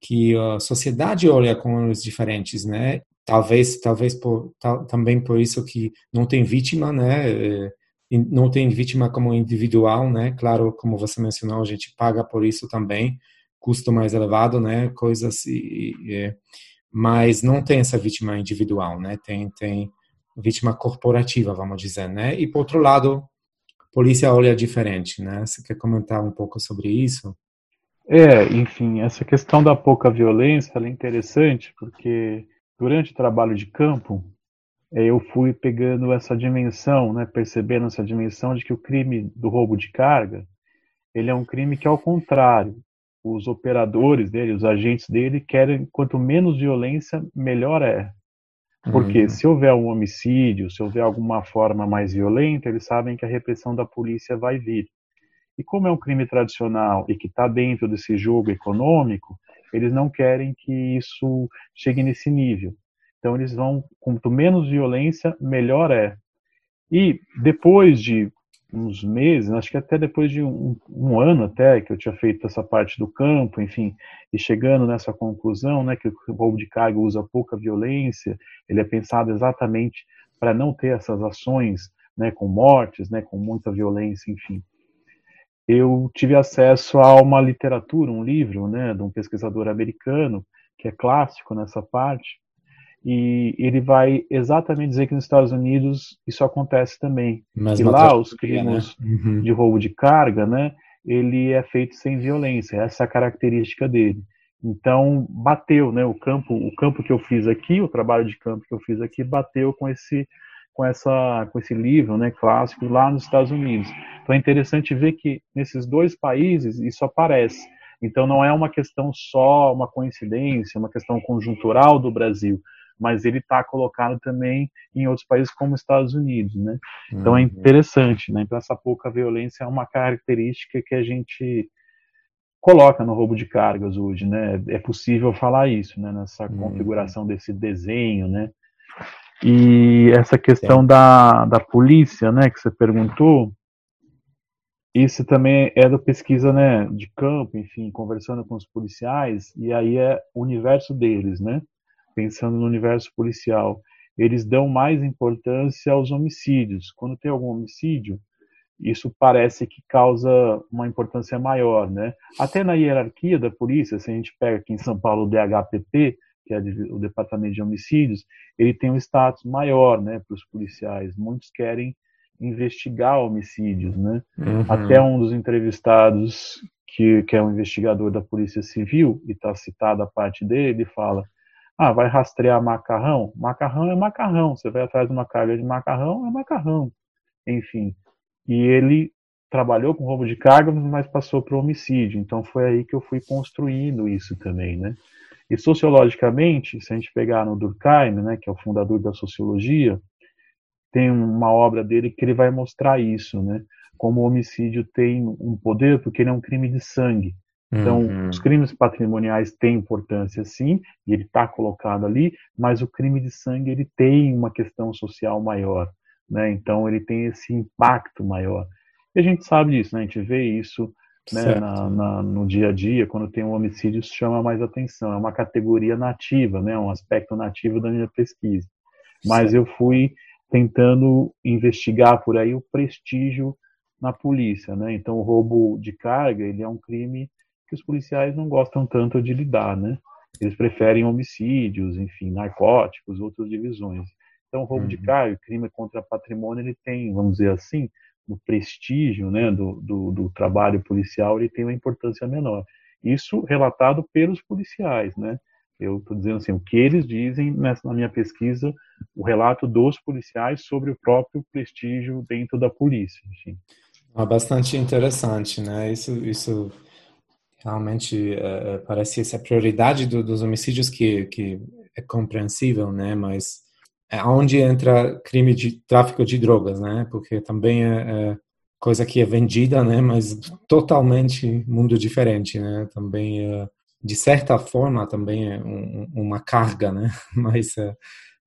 que a sociedade olha com olhos diferentes, né. Talvez, talvez por, tal, também por isso que não tem vítima, né, é, não tem vítima como individual, né. Claro, como você mencionou, a gente paga por isso também, custo mais elevado, né, coisas e, e mas não tem essa vítima individual, né? Tem tem vítima corporativa, vamos dizer, né? E por outro lado, a polícia olha diferente, né? Você quer comentar um pouco sobre isso? É, enfim, essa questão da pouca violência é interessante porque durante o trabalho de campo é, eu fui pegando essa dimensão, né, percebendo essa dimensão de que o crime do roubo de carga ele é um crime que, ao contrário, os operadores dele, os agentes dele, querem quanto menos violência, melhor é. Porque uhum. se houver um homicídio, se houver alguma forma mais violenta, eles sabem que a repressão da polícia vai vir. E como é um crime tradicional e que está dentro desse jogo econômico, eles não querem que isso chegue nesse nível. Então eles vão, quanto menos violência, melhor é. E depois de uns meses, acho que até depois de um, um, ano até que eu tinha feito essa parte do campo, enfim, e chegando nessa conclusão, né, que o roubo de carga usa pouca violência, ele é pensado exatamente para não ter essas ações, né, com mortes, né, com muita violência, enfim. Eu tive acesso a uma literatura, um livro, né, de um pesquisador americano que é clássico nessa parte, e ele vai exatamente dizer que nos Estados Unidos isso acontece também. Mas e lá os crimes né? uhum. de roubo de carga, né, ele é feito sem violência, essa é a característica dele. Então bateu, né, o campo, o campo que eu fiz aqui, o trabalho de campo que eu fiz aqui bateu com esse com essa com esse livro, né, clássico lá nos Estados Unidos. Então é interessante ver que nesses dois países isso aparece. Então não é uma questão só, uma coincidência, uma questão conjuntural do Brasil mas ele está colocado também em outros países como Estados Unidos, né? Então é uhum. interessante, né? Então essa pouca violência é uma característica que a gente coloca no roubo de cargas hoje, né? É possível falar isso, né? Nessa uhum. configuração desse desenho, né? E essa questão da, da polícia, né? Que você perguntou, isso também é da pesquisa, né? De campo, enfim, conversando com os policiais e aí é o universo deles, né? Pensando no universo policial, eles dão mais importância aos homicídios. Quando tem algum homicídio, isso parece que causa uma importância maior, né? Até na hierarquia da polícia, se a gente pega aqui em São Paulo o DHPP, que é o Departamento de Homicídios, ele tem um status maior, né, para os policiais. Muitos querem investigar homicídios, né? Uhum. Até um dos entrevistados que, que é um investigador da Polícia Civil e está citada a parte dele, ele fala ah, vai rastrear macarrão? Macarrão é macarrão. Você vai atrás de uma carga de macarrão, é macarrão. Enfim. E ele trabalhou com roubo de carga, mas passou para homicídio. Então foi aí que eu fui construindo isso também, né? E sociologicamente, se a gente pegar no Durkheim, né, que é o fundador da sociologia, tem uma obra dele que ele vai mostrar isso, né? Como o homicídio tem um poder porque ele é um crime de sangue. Então, uhum. os crimes patrimoniais têm importância, sim, e ele está colocado ali, mas o crime de sangue ele tem uma questão social maior, né? Então, ele tem esse impacto maior. E a gente sabe disso, né? A gente vê isso né, na, na, no dia a dia, quando tem um homicídio, isso chama mais atenção. É uma categoria nativa, né? Um aspecto nativo da minha pesquisa. Mas certo. eu fui tentando investigar por aí o prestígio na polícia, né? Então, o roubo de carga ele é um crime que os policiais não gostam tanto de lidar, né? Eles preferem homicídios, enfim, narcóticos, outras divisões. Então, roubo uhum. de carga, crime contra patrimônio, ele tem, vamos dizer assim, o prestígio né, do, do, do, trabalho policial, ele tem uma importância menor. Isso relatado pelos policiais, né? Eu estou dizendo assim, o que eles dizem nessa, na minha pesquisa, o relato dos policiais sobre o próprio prestígio dentro da polícia. Enfim. É bastante interessante, né? Isso, isso realmente é, parece essa prioridade do, dos homicídios que, que é compreensível, né? Mas é onde entra crime de tráfico de drogas, né? Porque também é, é coisa que é vendida, né? Mas totalmente mundo diferente, né? Também é, de certa forma também é um, uma carga, né? Mas é,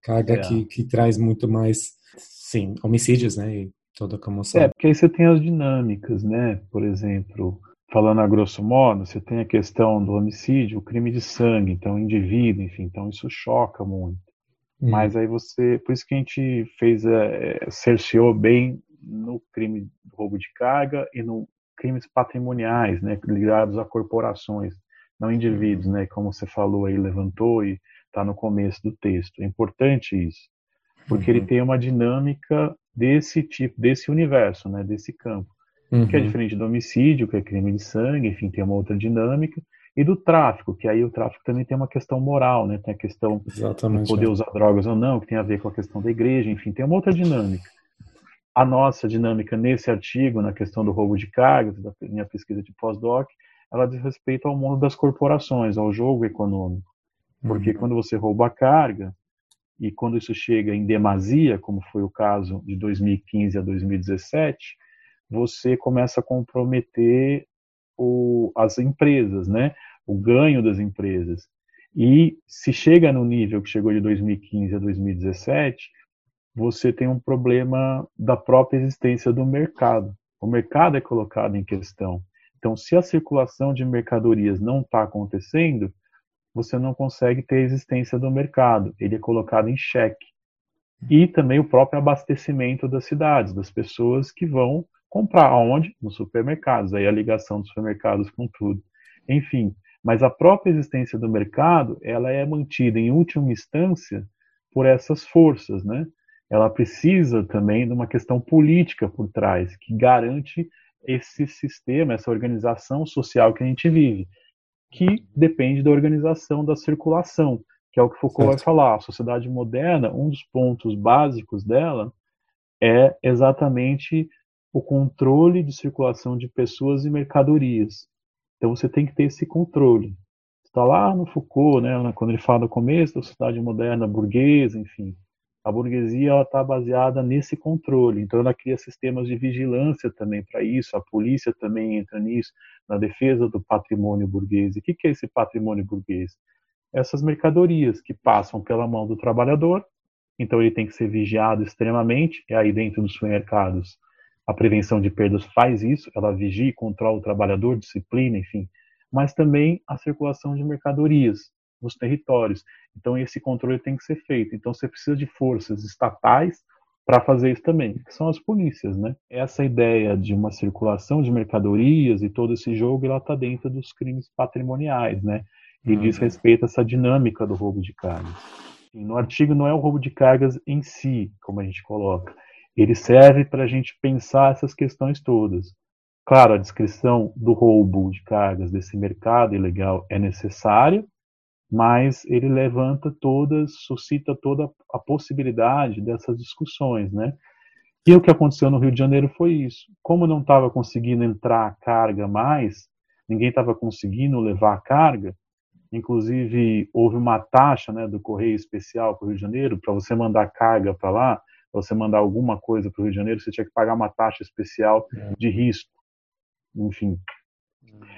carga é. que, que traz muito mais, sim, homicídios, né? E toda a comoção. É, porque aí você tem as dinâmicas, né? Por exemplo, falando a grosso modo, você tem a questão do homicídio, o crime de sangue, então indivíduo, enfim, então isso choca muito. Hum. Mas aí você, por isso que a gente fez, é, cerceou bem no crime do roubo de carga e no crimes patrimoniais, né, ligados a corporações, não indivíduos, né, como você falou aí, levantou e está no começo do texto. É importante isso, porque uhum. ele tem uma dinâmica desse tipo, desse universo, né, desse campo uhum. que é diferente do homicídio, que é crime de sangue, enfim, tem uma outra dinâmica, e do tráfico, que aí o tráfico também tem uma questão moral, né? Tem a questão Exatamente, de poder é. usar drogas ou não, que tem a ver com a questão da igreja, enfim, tem uma outra dinâmica. A nossa dinâmica nesse artigo, na questão do roubo de cargas, da minha pesquisa de pós-doc, ela diz respeito ao mundo das corporações, ao jogo econômico. Porque uhum. quando você rouba a carga, e quando isso chega em demasia, como foi o caso de 2015 a 2017, você começa a comprometer o, as empresas, né? o ganho das empresas. E se chega no nível que chegou de 2015 a 2017, você tem um problema da própria existência do mercado. O mercado é colocado em questão. Então, se a circulação de mercadorias não está acontecendo, você não consegue ter a existência do mercado. Ele é colocado em xeque. E também o próprio abastecimento das cidades, das pessoas que vão comprar. Aonde? Nos supermercados. Aí a ligação dos supermercados com tudo. Enfim, mas a própria existência do mercado, ela é mantida em última instância por essas forças, né? Ela precisa também de uma questão política por trás, que garante esse sistema, essa organização social que a gente vive, que depende da organização da circulação, que é o que Foucault certo. vai falar. A sociedade moderna, um dos pontos básicos dela é exatamente o controle de circulação de pessoas e mercadorias. Então você tem que ter esse controle. Está lá no Foucault, né, quando ele fala do começo da sociedade moderna burguesa, enfim. A burguesia está baseada nesse controle, então ela cria sistemas de vigilância também para isso, a polícia também entra nisso, na defesa do patrimônio burguês. E o que, que é esse patrimônio burguês? Essas mercadorias que passam pela mão do trabalhador, então ele tem que ser vigiado extremamente, e aí dentro dos supermercados a prevenção de perdas faz isso, ela vigia e controla o trabalhador, disciplina, enfim, mas também a circulação de mercadorias nos territórios. Então esse controle tem que ser feito. Então você precisa de forças estatais para fazer isso também, que são as polícias, né? Essa ideia de uma circulação de mercadorias e todo esse jogo, ela está dentro dos crimes patrimoniais, né? E uhum. diz respeito a essa dinâmica do roubo de cargas. No artigo não é o roubo de cargas em si, como a gente coloca, ele serve para a gente pensar essas questões todas. Claro, a descrição do roubo de cargas desse mercado ilegal é necessária, mas ele levanta todas, suscita toda a possibilidade dessas discussões, né? E o que aconteceu no Rio de Janeiro foi isso. Como não estava conseguindo entrar a carga mais, ninguém estava conseguindo levar a carga, inclusive houve uma taxa né, do Correio Especial para o Rio de Janeiro, para você mandar carga para lá, você mandar alguma coisa para o Rio de Janeiro, você tinha que pagar uma taxa especial uhum. de risco. Enfim,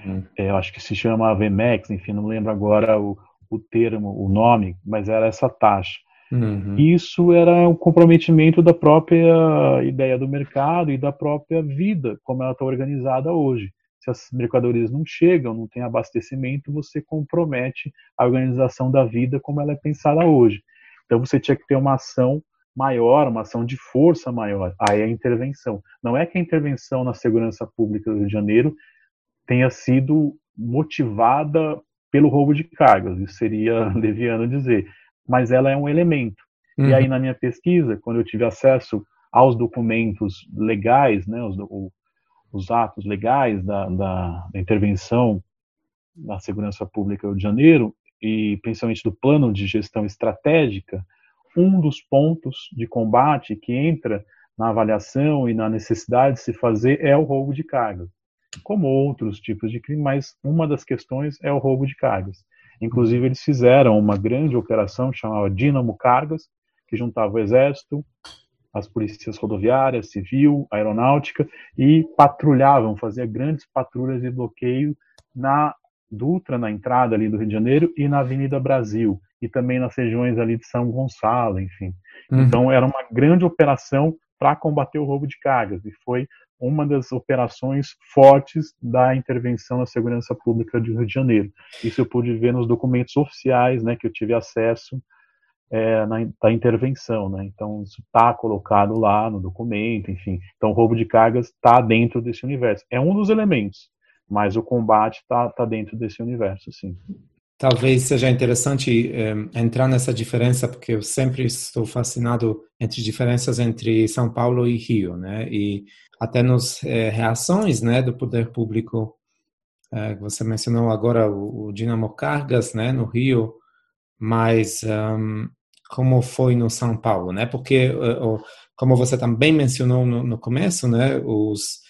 uhum. é, eu acho que se chama VMEX, enfim, não lembro agora o, o termo, o nome, mas era essa taxa. Uhum. Isso era o um comprometimento da própria ideia do mercado e da própria vida, como ela está organizada hoje. Se as mercadorias não chegam, não tem abastecimento, você compromete a organização da vida como ela é pensada hoje. Então você tinha que ter uma ação maior, uma ação de força maior. Aí é a intervenção. Não é que a intervenção na segurança pública do Rio de Janeiro tenha sido motivada pelo roubo de cargas, isso seria leviano dizer, mas ela é um elemento. Uhum. E aí na minha pesquisa, quando eu tive acesso aos documentos legais, né, os, os atos legais da, da, da intervenção na segurança pública do Rio de Janeiro, e principalmente do plano de gestão estratégica, um dos pontos de combate que entra na avaliação e na necessidade de se fazer é o roubo de cargas, como outros tipos de crime, mas uma das questões é o roubo de cargas. Inclusive, eles fizeram uma grande operação chamada Dínamo Cargas, que juntava o Exército, as polícias rodoviárias, civil, aeronáutica, e patrulhavam, fazia grandes patrulhas de bloqueio na Dutra, na entrada ali do Rio de Janeiro, e na Avenida Brasil e também nas regiões ali de São Gonçalo, enfim. Uhum. Então era uma grande operação para combater o roubo de cargas e foi uma das operações fortes da intervenção na segurança pública de Rio de Janeiro. Isso eu pude ver nos documentos oficiais, né, que eu tive acesso é, na, da intervenção, né? Então isso está colocado lá no documento, enfim. Então o roubo de cargas está dentro desse universo. É um dos elementos, mas o combate está tá dentro desse universo, sim talvez seja interessante eh, entrar nessa diferença, porque eu sempre estou fascinado entre diferenças entre São Paulo e Rio, né? E até nas eh, reações, né, do poder público, eh, você mencionou agora o, o Dinamo Cargas, né, no Rio, mas um, como foi no São Paulo, né? Porque como você também mencionou no, no começo, né, os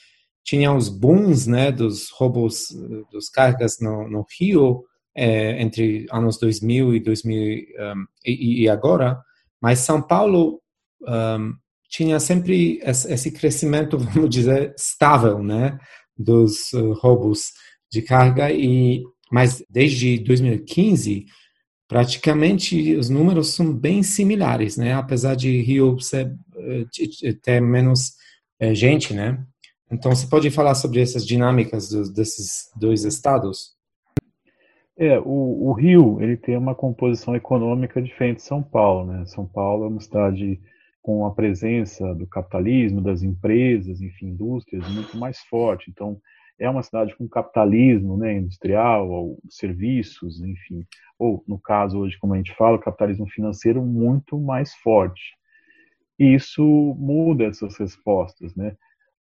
tinha os booms, né, dos roubos, dos cargas no, no Rio, é, entre anos 2000 e 2000 um, e, e, agora, mas São Paulo um, tinha sempre esse crescimento, vamos dizer, estável, né, dos uh, roubos de carga e mas desde 2015 praticamente os números são bem similares, né, apesar de Rio ser, uh, ter menos uh, gente, né. Então você pode falar sobre essas dinâmicas desses dois estados? É, o, o, Rio ele tem uma composição econômica diferente de São Paulo, né? São Paulo é uma cidade com a presença do capitalismo, das empresas, enfim, indústrias muito mais forte. Então, é uma cidade com capitalismo, né, industrial, serviços, enfim, ou no caso hoje, como a gente fala, capitalismo financeiro muito mais forte. E isso muda essas respostas, né?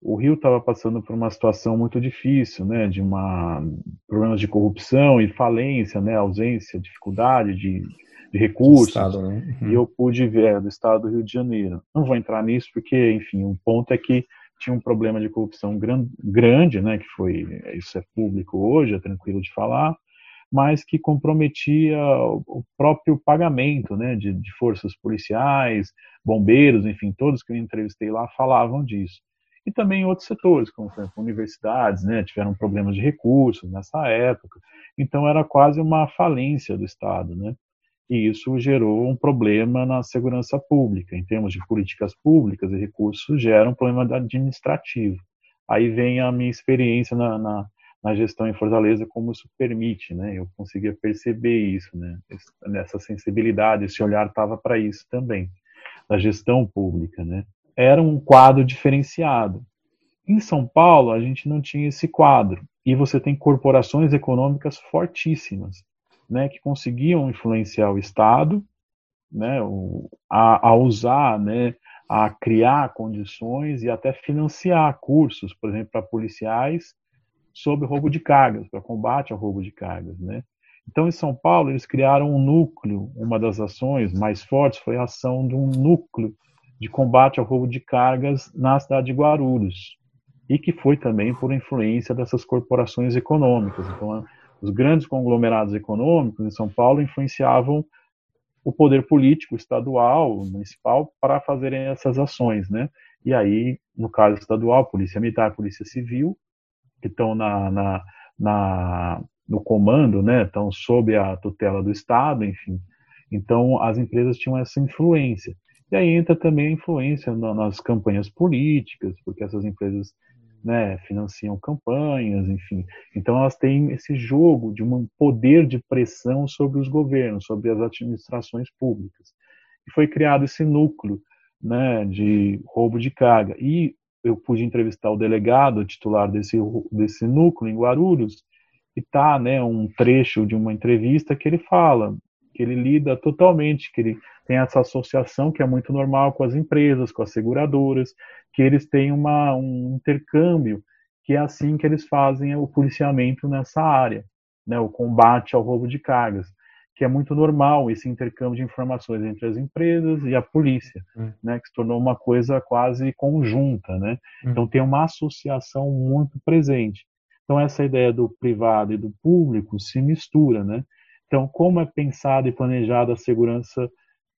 O Rio estava passando por uma situação muito difícil, né, de uma problemas de corrupção e falência, né, ausência, dificuldade de, de recursos. Estado, né? uhum. E eu pude ver é, do estado do Rio de Janeiro. Não vou entrar nisso porque, enfim, um ponto é que tinha um problema de corrupção gran, grande, né, que foi isso é público hoje, é tranquilo de falar, mas que comprometia o próprio pagamento, né, de, de forças policiais, bombeiros, enfim, todos que eu entrevistei lá falavam disso e também em outros setores, como por exemplo, universidades, né, tiveram problemas de recursos nessa época. Então era quase uma falência do Estado, né? E isso gerou um problema na segurança pública, em termos de políticas públicas e recursos, gera um problema administrativo. Aí vem a minha experiência na, na, na gestão em Fortaleza, como isso permite, né? Eu conseguia perceber isso, né? Essa sensibilidade, esse olhar estava para isso também, da gestão pública, né? Era um quadro diferenciado. Em São Paulo, a gente não tinha esse quadro. E você tem corporações econômicas fortíssimas, né, que conseguiam influenciar o Estado, né, a, a usar, né, a criar condições e até financiar cursos, por exemplo, para policiais sobre roubo de cargas, para combate ao roubo de cargas, né? Então, em São Paulo, eles criaram um núcleo. Uma das ações mais fortes foi a ação de um núcleo de combate ao roubo de cargas na cidade de Guarulhos, e que foi também por influência dessas corporações econômicas. Então, os grandes conglomerados econômicos em São Paulo influenciavam o poder político estadual, municipal, para fazerem essas ações, né? E aí, no caso estadual, polícia militar, polícia civil, que estão na, na, na, no comando, né? Estão sob a tutela do Estado, enfim. Então, as empresas tinham essa influência. E aí entra também a influência nas campanhas políticas, porque essas empresas né, financiam campanhas, enfim. Então elas têm esse jogo de um poder de pressão sobre os governos, sobre as administrações públicas. E foi criado esse núcleo né, de roubo de carga. E eu pude entrevistar o delegado, o titular desse, desse núcleo em Guarulhos, e tá né, um trecho de uma entrevista que ele fala que ele lida totalmente, que ele tem essa associação que é muito normal com as empresas, com as seguradoras, que eles têm uma, um intercâmbio, que é assim que eles fazem o policiamento nessa área, né, o combate ao roubo de cargas, que é muito normal esse intercâmbio de informações entre as empresas e a polícia, hum. né, que se tornou uma coisa quase conjunta, né? Hum. Então tem uma associação muito presente. Então essa ideia do privado e do público se mistura, né? Então, como é pensada e planejada a segurança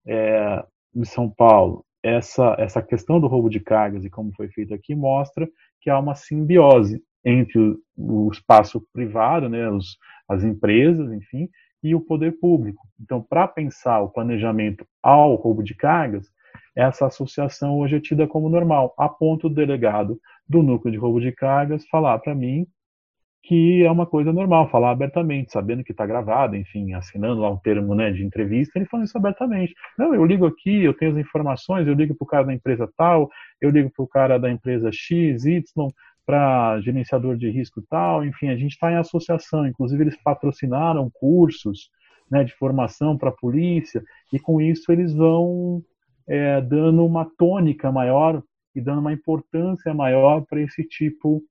é, em São Paulo? Essa, essa questão do roubo de cargas e como foi feito aqui mostra que há uma simbiose entre o, o espaço privado, né, os, as empresas, enfim, e o poder público. Então, para pensar o planejamento ao roubo de cargas, essa associação hoje é tida como normal, a ponto do delegado do núcleo de roubo de cargas falar para mim que é uma coisa normal, falar abertamente, sabendo que está gravado, enfim, assinando lá um termo né, de entrevista, ele falando isso abertamente. Não, eu ligo aqui, eu tenho as informações, eu ligo para o cara da empresa tal, eu ligo para o cara da empresa X, Y, para gerenciador de risco tal, enfim, a gente está em associação, inclusive eles patrocinaram cursos né, de formação para a polícia, e com isso eles vão é, dando uma tônica maior e dando uma importância maior para esse tipo de,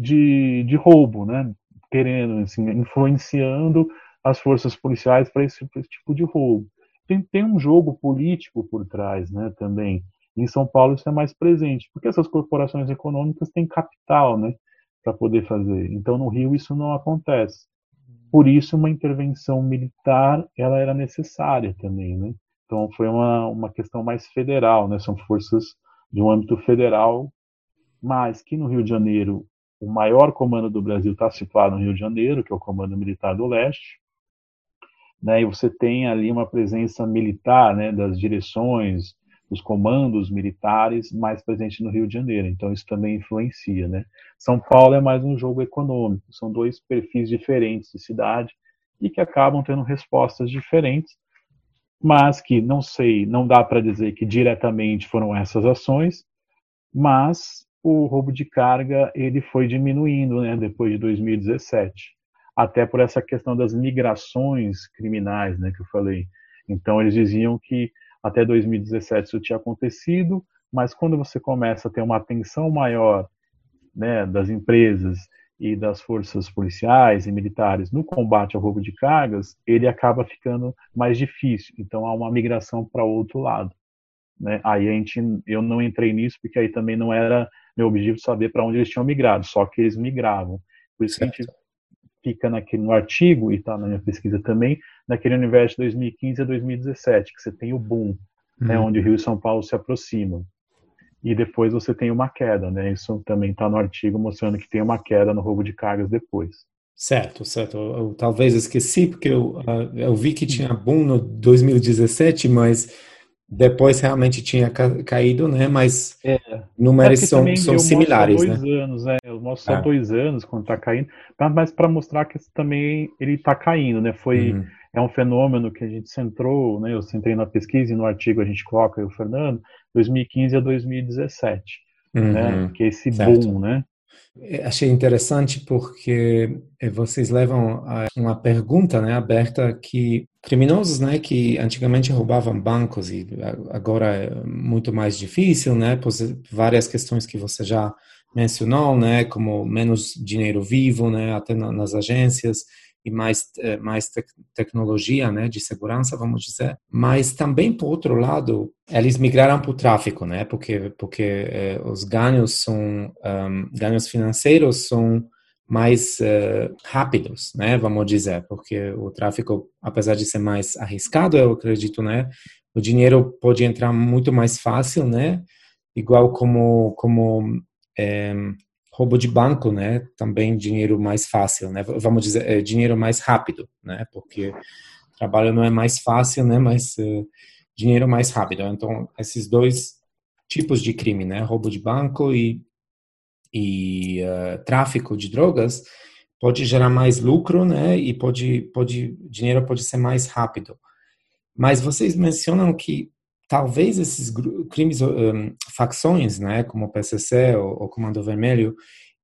de roubo, né? Querendo, assim, influenciando as forças policiais para esse, esse, tipo de roubo. Tem, tem um jogo político por trás, né? Também. Em São Paulo isso é mais presente, porque essas corporações econômicas têm capital, né? para poder fazer. Então, no Rio, isso não acontece. Por isso, uma intervenção militar ela era necessária também, né? Então, foi uma, uma questão mais federal, né? São forças de um âmbito federal, mas que no Rio de Janeiro, o maior comando do Brasil está situado no Rio de Janeiro, que é o Comando Militar do Leste, né? E você tem ali uma presença militar, né? Das direções, dos comandos militares mais presente no Rio de Janeiro. Então, isso também influencia, né? São Paulo é mais um jogo econômico. São dois perfis diferentes de cidade e que acabam tendo respostas diferentes mas que não sei, não dá para dizer que diretamente foram essas ações, mas o roubo de carga ele foi diminuindo, né, depois de 2017, até por essa questão das migrações criminais, né, que eu falei. Então eles diziam que até 2017 isso tinha acontecido, mas quando você começa a ter uma atenção maior, né, das empresas e das forças policiais e militares no combate ao roubo de cargas, ele acaba ficando mais difícil. Então há uma migração para outro lado. Né? Aí a gente, eu não entrei nisso porque aí também não era meu objetivo saber para onde eles tinham migrado, só que eles migravam. Por isso certo. que a gente fica naquele, no artigo, e está na minha pesquisa também, naquele universo de 2015 a 2017, que você tem o boom, né, uhum. né, onde o Rio e São Paulo se aproximam e depois você tem uma queda, né? Isso também está no artigo mostrando que tem uma queda no roubo de cargas depois. Certo, certo. Eu, eu talvez esqueci porque eu, uh, eu vi que tinha boom no 2017, mas depois realmente tinha ca caído, né? Mas é, números é são, são similares, dois né? Anos, né? Eu mostro só ah. dois anos quando está caindo, mas para mostrar que também ele está caindo, né? Foi uhum. é um fenômeno que a gente centrou, né? Eu centrei na pesquisa e no artigo a gente coloca, o Fernando, 2015 a 2017, uhum, né? Que é esse certo. boom, né? É, achei interessante porque é, vocês levam uma pergunta né, aberta que criminosos né, que antigamente roubavam bancos e agora é muito mais difícil, né, por várias questões que você já mencionou, né, como menos dinheiro vivo, né, até nas agências, e mais, eh, mais te tecnologia né, de segurança, vamos dizer. Mas também, por outro lado, eles migraram para o tráfico, né, porque, porque eh, os ganhos são um, ganhos financeiros são mais uh, rápidos, né, vamos dizer, porque o tráfico, apesar de ser mais arriscado, eu acredito, né, o dinheiro pode entrar muito mais fácil, né, igual como como é, roubo de banco, né? Também dinheiro mais fácil, né? Vamos dizer, é, dinheiro mais rápido, né? Porque trabalho não é mais fácil, né? Mas é, dinheiro mais rápido. Então, esses dois tipos de crime, né? Roubo de banco e, e uh, tráfico de drogas pode gerar mais lucro, né? E pode, pode, dinheiro pode ser mais rápido. Mas vocês mencionam que talvez esses crimes, um, facções, né, como o PCC ou o Comando Vermelho,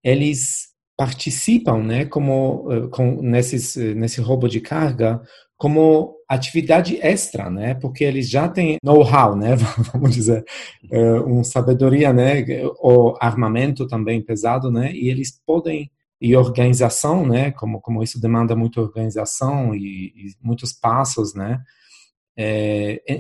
eles participam, né, como com, nesses, nesse roubo de carga, como atividade extra, né, porque eles já têm know-how, né, vamos dizer, um sabedoria, né, o armamento também pesado, né, e eles podem e organização, né, como como isso demanda muita organização e, e muitos passos, né,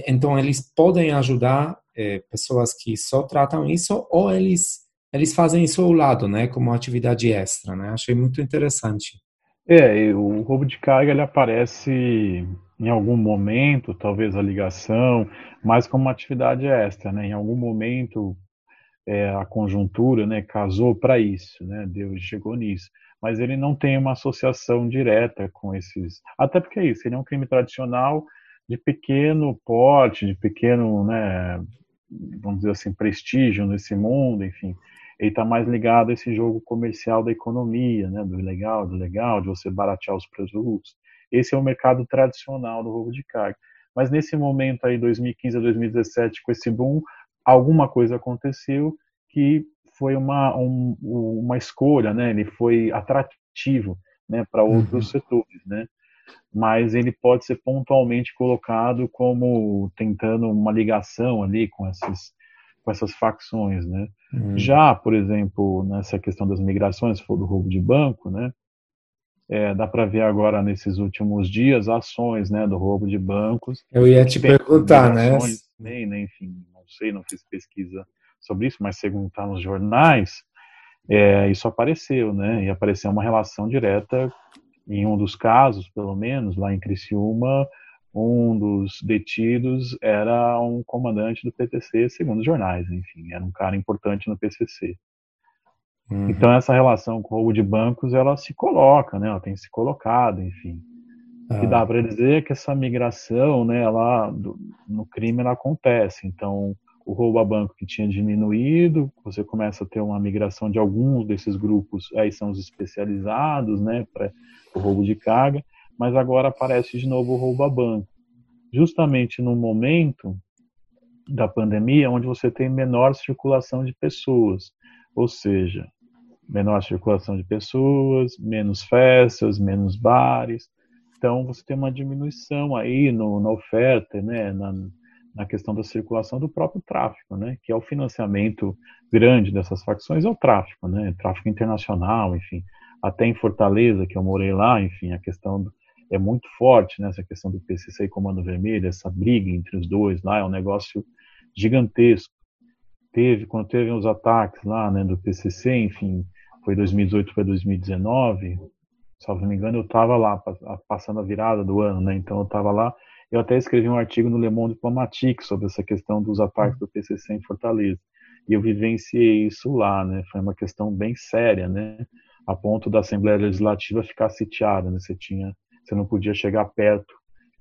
então, eles podem ajudar é, pessoas que só tratam isso ou eles eles fazem isso ao lado, né, como atividade extra, né? Achei muito interessante. É, o roubo de carga ele aparece em algum momento, talvez a ligação, mas como uma atividade extra, né? Em algum momento é, a conjuntura, né, casou para isso, né? Deus chegou nisso, mas ele não tem uma associação direta com esses. Até porque é isso, ele é um crime tradicional de pequeno porte, de pequeno, né, vamos dizer assim, prestígio nesse mundo, enfim. Ele está mais ligado a esse jogo comercial da economia, né, do ilegal, do legal, de você baratear os produtos. Esse é o mercado tradicional do roubo de carga. Mas nesse momento aí, 2015 a 2017, com esse boom, alguma coisa aconteceu que foi uma, um, uma escolha, né? Ele foi atrativo, né, para outros uhum. setores, né? Mas ele pode ser pontualmente colocado como tentando uma ligação ali com essas, com essas facções, né? Uhum. Já, por exemplo, nessa questão das migrações, se for do roubo de banco, né? É, dá para ver agora nesses últimos dias ações, né, do roubo de bancos. Eu ia te perguntar, né? Também, né? Enfim, não sei, não fiz pesquisa sobre isso, mas segundo está nos jornais, é, isso apareceu, né? E apareceu uma relação direta, em um dos casos, pelo menos, lá em Criciúma, um dos detidos era um comandante do PTC, segundo os jornais, enfim, era um cara importante no PCC. Uhum. Então essa relação com o roubo de bancos, ela se coloca, né? Ela tem se colocado, enfim. O que dá ah. para dizer é que essa migração, né, ela, no crime ela acontece. Então, o roubo a banco que tinha diminuído, você começa a ter uma migração de alguns desses grupos, aí são os especializados, né, para o roubo de carga, mas agora aparece de novo o roubo a banco. Justamente no momento da pandemia, onde você tem menor circulação de pessoas, ou seja, menor circulação de pessoas, menos festas, menos bares, então, você tem uma diminuição aí no, na oferta, né, na, na questão da circulação do próprio tráfico, né, que é o financiamento grande dessas facções, é o tráfico, né, tráfico internacional, enfim. Até em Fortaleza, que eu morei lá, enfim, a questão do, é muito forte, né, essa questão do PCC e Comando Vermelho, essa briga entre os dois lá, é um negócio gigantesco. Teve, quando teve os ataques lá, né, do PCC, enfim, foi 2018 para 2019, se não me engano, eu estava lá, passando a virada do ano, né? Então eu estava lá. Eu até escrevi um artigo no Le Monde Diplomatique sobre essa questão dos ataques do PCC em Fortaleza. E eu vivenciei isso lá, né? Foi uma questão bem séria, né? A ponto da Assembleia Legislativa ficar sitiada, né? Você tinha, você não podia chegar perto.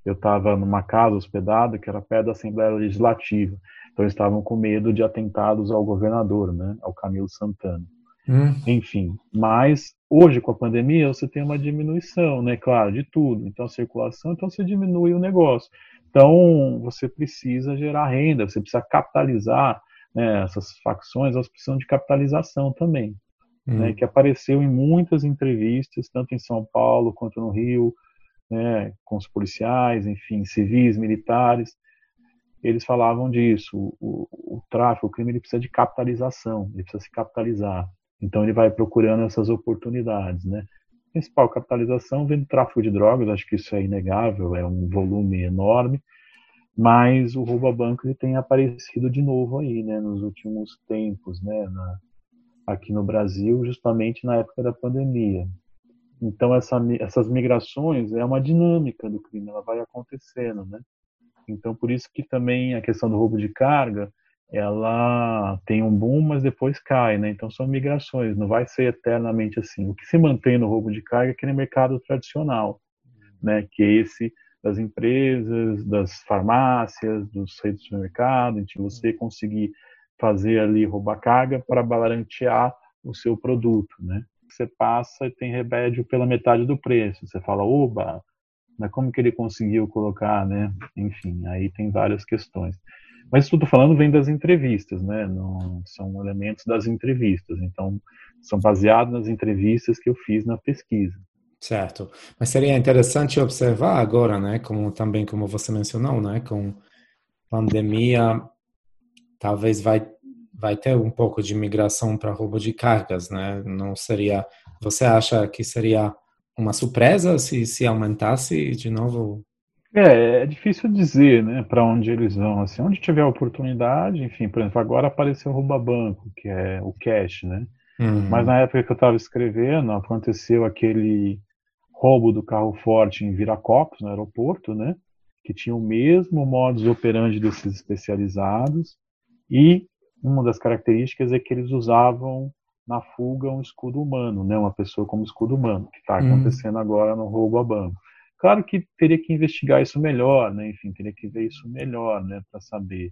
Eu estava numa casa hospedada que era perto da Assembleia Legislativa. Então eles estavam com medo de atentados ao governador, né? Ao Camilo Santana. Hum. Enfim, mas hoje com a pandemia você tem uma diminuição, né? Claro, de tudo. Então a circulação, então você diminui o negócio. Então você precisa gerar renda, você precisa capitalizar né, essas facções, elas precisam de capitalização também, hum. né? Que apareceu em muitas entrevistas, tanto em São Paulo quanto no Rio, né? Com os policiais, enfim, civis, militares eles falavam disso. O, o, o, tráfico, o crime, ele precisa de capitalização, ele precisa se capitalizar. Então ele vai procurando essas oportunidades, né? Principal capitalização vem do tráfico de drogas, acho que isso é inegável, é um volume enorme, mas o roubo a banco ele tem aparecido de novo aí, né, nos últimos tempos, né, na, aqui no Brasil, justamente na época da pandemia. Então essa, essas migrações é uma dinâmica do crime, ela vai acontecendo, né? Então por isso que também a questão do roubo de carga ela tem um boom, mas depois cai, né? Então são migrações, não vai ser eternamente assim. O que se mantém no roubo de carga é aquele mercado tradicional, né? Que é esse das empresas, das farmácias, dos redes de supermercado, em que você conseguir fazer ali roubar carga para baratear o seu produto, né? Você passa e tem remédio pela metade do preço. Você fala, oba, mas como que ele conseguiu colocar, né? Enfim, aí tem várias questões. Mas tudo falando vem das entrevistas, né? Não, são elementos das entrevistas. Então, são baseados nas entrevistas que eu fiz na pesquisa. Certo. Mas seria interessante observar agora, né? Como também como você mencionou, né? Com pandemia, talvez vai vai ter um pouco de migração para roubo de cargas, né? Não seria. Você acha que seria uma surpresa se se aumentasse de novo é, é difícil dizer, né, para onde eles vão. Assim, onde tiver oportunidade, enfim, por exemplo, agora apareceu o rouba banco, que é o cash, né? Uhum. Mas na época que eu estava escrevendo, aconteceu aquele roubo do carro forte em Viracopos, no aeroporto, né? Que tinha o mesmo modus operandi desses especializados e uma das características é que eles usavam na fuga um escudo humano, né? Uma pessoa como escudo humano, que está uhum. acontecendo uhum. agora no roubo a banco. Claro que teria que investigar isso melhor, né? Enfim, teria que ver isso melhor, né, para saber.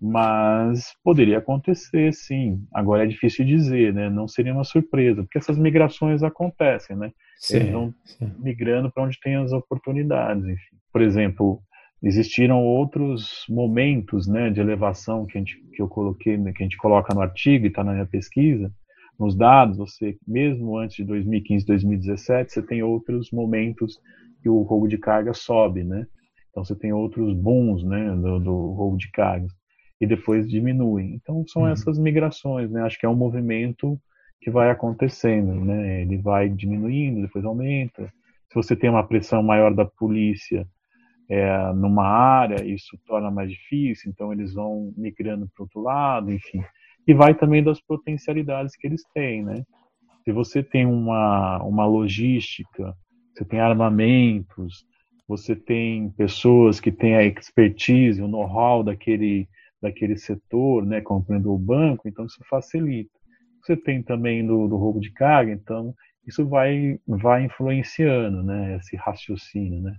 Mas poderia acontecer, sim. Agora é difícil dizer, né? Não seria uma surpresa, porque essas migrações acontecem, né? Sim, Eles vão sim. migrando para onde tem as oportunidades, enfim. Por exemplo, existiram outros momentos, né, de elevação que a gente que eu coloquei, né, que a gente coloca no artigo e está na minha pesquisa, nos dados, você mesmo antes de 2015, 2017, você tem outros momentos que o roubo de carga sobe, né? Então você tem outros booms, né, do, do roubo de cargas e depois diminui. Então são uhum. essas migrações, né? Acho que é um movimento que vai acontecendo, né? Ele vai diminuindo, depois aumenta. Se você tem uma pressão maior da polícia é, numa área, isso torna mais difícil. Então eles vão migrando para outro lado, enfim. E vai também das potencialidades que eles têm, né? Se você tem uma, uma logística, você tem armamentos, você tem pessoas que têm a expertise, o know-how daquele, daquele setor, né, compreendendo o banco, então isso facilita. Você tem também do, do roubo de carga, então isso vai, vai influenciando, né, esse raciocínio, né.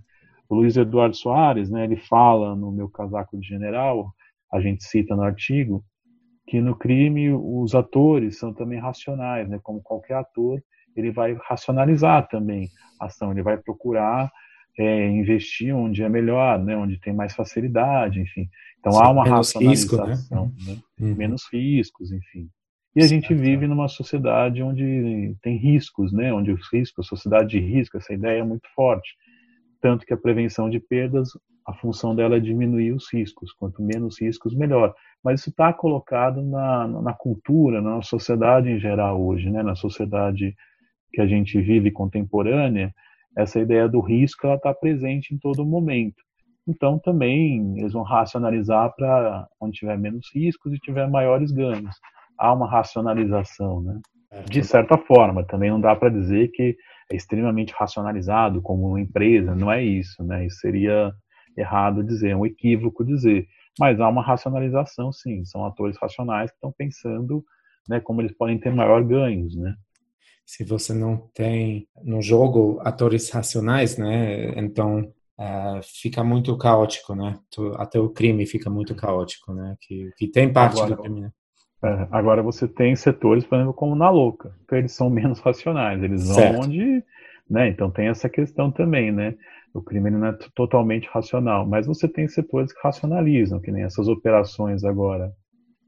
O Luiz Eduardo Soares, né, ele fala no meu casaco de general, a gente cita no artigo, que no crime os atores são também racionais, né, como qualquer ator, ele vai racionalizar também a ação, ele vai procurar é, investir onde é melhor, né, onde tem mais facilidade, enfim. Então Sim, há uma racionalização, risco, né? Né? Uhum. menos riscos, enfim. E a gente vive numa sociedade onde tem riscos, né? Onde os riscos, sociedade de risco, essa ideia é muito forte. Tanto que a prevenção de perdas, a função dela é diminuir os riscos. Quanto menos riscos, melhor. Mas isso está colocado na, na cultura, na sociedade em geral hoje, né? Na sociedade que a gente vive contemporânea, essa ideia do risco está presente em todo momento. Então também eles vão racionalizar para onde tiver menos riscos e tiver maiores ganhos há uma racionalização, né? É, de certa forma, também não dá para dizer que extremamente racionalizado como uma empresa, não é isso, né? Isso seria errado dizer, é um equívoco dizer. Mas há uma racionalização, sim. São atores racionais que estão pensando, né, como eles podem ter maior ganhos, né? Se você não tem no jogo atores racionais, né, então uh, fica muito caótico, né? Até o crime fica muito caótico, né? Que, que tem parte Agora, do crime. É, agora você tem setores, por exemplo, como na louca, que eles são menos racionais, eles vão certo. onde, né? Então tem essa questão também, né? O crime não é totalmente racional, mas você tem setores que racionalizam, que nem essas operações agora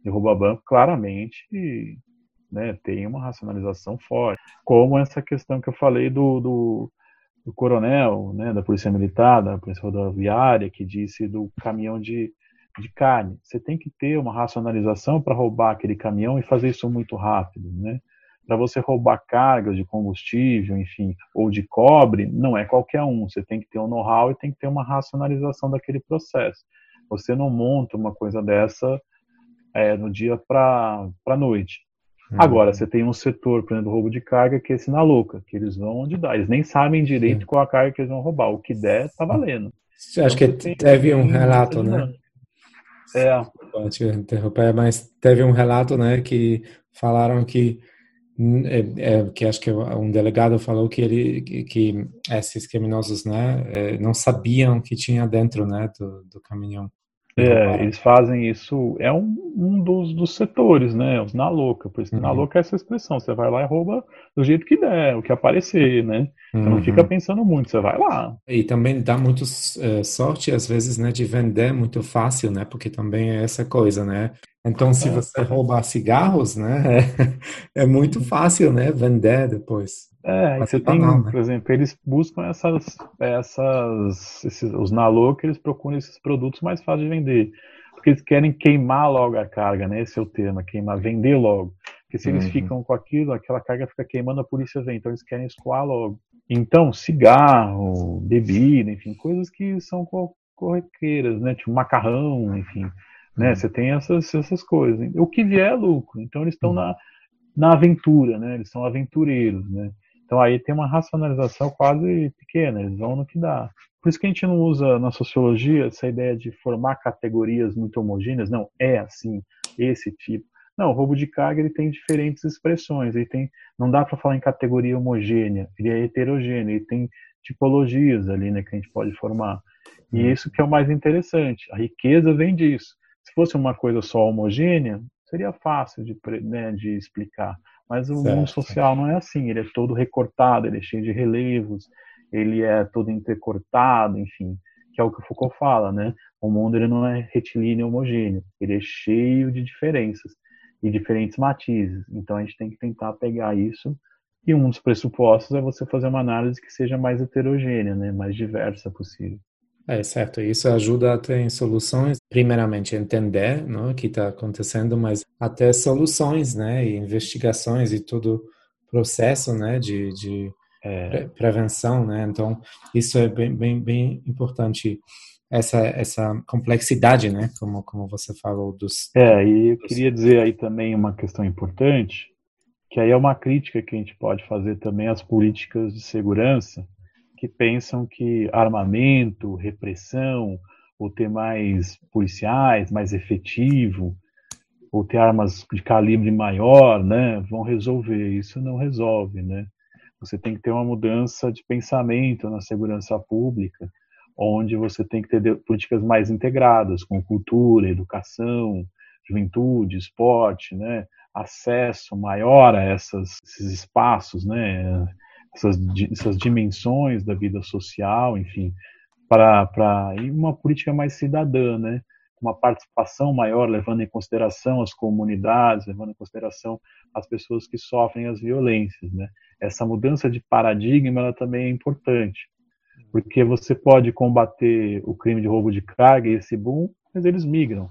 de roubo banco, claramente, né? Tem uma racionalização forte, como essa questão que eu falei do, do, do coronel, né? Da polícia militar, da polícia rodoviária, que disse do caminhão de de carne. Você tem que ter uma racionalização para roubar aquele caminhão e fazer isso muito rápido, né? Para você roubar cargas de combustível, enfim, ou de cobre, não é qualquer um. Você tem que ter um know-how e tem que ter uma racionalização daquele processo. Você não monta uma coisa dessa é, no dia para a noite. Uhum. Agora, você tem um setor, por exemplo, roubo de carga, que é esse na louca, que eles vão onde dá. Eles nem sabem direito Sim. qual a carga que eles vão roubar. O que der, tá valendo. Acho então, que teve um relato, né? É. Pode interromper, mas teve um relato, né, que falaram que é, é, que acho que um delegado falou que ele que, que esses criminosos, né, é, não sabiam que tinha dentro, né, do, do caminhão. É, eles fazem isso, é um, um dos, dos setores, né? Os na louca, por isso que uhum. na louca é essa expressão, você vai lá e rouba do jeito que der, o que aparecer, né? Você uhum. não fica uhum. pensando muito, você vai lá. E também dá muito uh, sorte, às vezes, né, de vender muito fácil, né? Porque também é essa coisa, né? Então, se é. você roubar cigarros, né, é, é muito fácil, né, vender depois. É, você tem, né? por exemplo, eles buscam essas, essas, esses, os que eles procuram esses produtos mais fáceis de vender, porque eles querem queimar logo a carga, né? Esse é o tema, queimar, vender logo. Porque se eles uhum. ficam com aquilo, aquela carga fica queimando, a polícia vem, então eles querem escoar logo. Então, cigarro, bebida, enfim, coisas que são corriqueiras, né? Tipo macarrão, enfim, né? Uhum. Você tem essas, essas coisas. O que vier é lucro. Então eles estão uhum. na, na aventura, né? Eles são aventureiros, né? Então aí tem uma racionalização quase pequena, eles vão no que dá. Por isso que a gente não usa na sociologia essa ideia de formar categorias muito homogêneas, não, é assim, esse tipo. Não, o roubo de carga ele tem diferentes expressões, ele tem, não dá para falar em categoria homogênea, ele é heterogêneo, ele tem tipologias ali, né, que a gente pode formar. E uhum. isso que é o mais interessante, a riqueza vem disso. Se fosse uma coisa só homogênea, seria fácil de, né, de explicar. Mas o certo. mundo social não é assim, ele é todo recortado, ele é cheio de relevos, ele é todo intercortado, enfim, que é o que o Foucault fala, né? O mundo ele não é retilíneo homogêneo, ele é cheio de diferenças e diferentes matizes. Então a gente tem que tentar pegar isso e um dos pressupostos é você fazer uma análise que seja mais heterogênea, né, mais diversa possível. É certo, isso ajuda a ter soluções, primeiramente entender né, o que está acontecendo, mas até soluções, né, e investigações e todo processo, né, de, de é. prevenção, né, então isso é bem, bem, bem importante. essa, essa complexidade, né? Como, como você falou dos. É, e eu queria dizer aí também uma questão importante, que aí é uma crítica que a gente pode fazer também às políticas de segurança que pensam que armamento, repressão, ou ter mais policiais, mais efetivo, ou ter armas de calibre maior, né, vão resolver. Isso não resolve, né? Você tem que ter uma mudança de pensamento na segurança pública, onde você tem que ter políticas mais integradas, com cultura, educação, juventude, esporte, né? acesso maior a essas, esses espaços, né? Essas, essas dimensões da vida social, enfim, para uma política mais cidadã, né? uma participação maior, levando em consideração as comunidades, levando em consideração as pessoas que sofrem as violências. Né? Essa mudança de paradigma ela também é importante, porque você pode combater o crime de roubo de carga e esse boom, mas eles migram.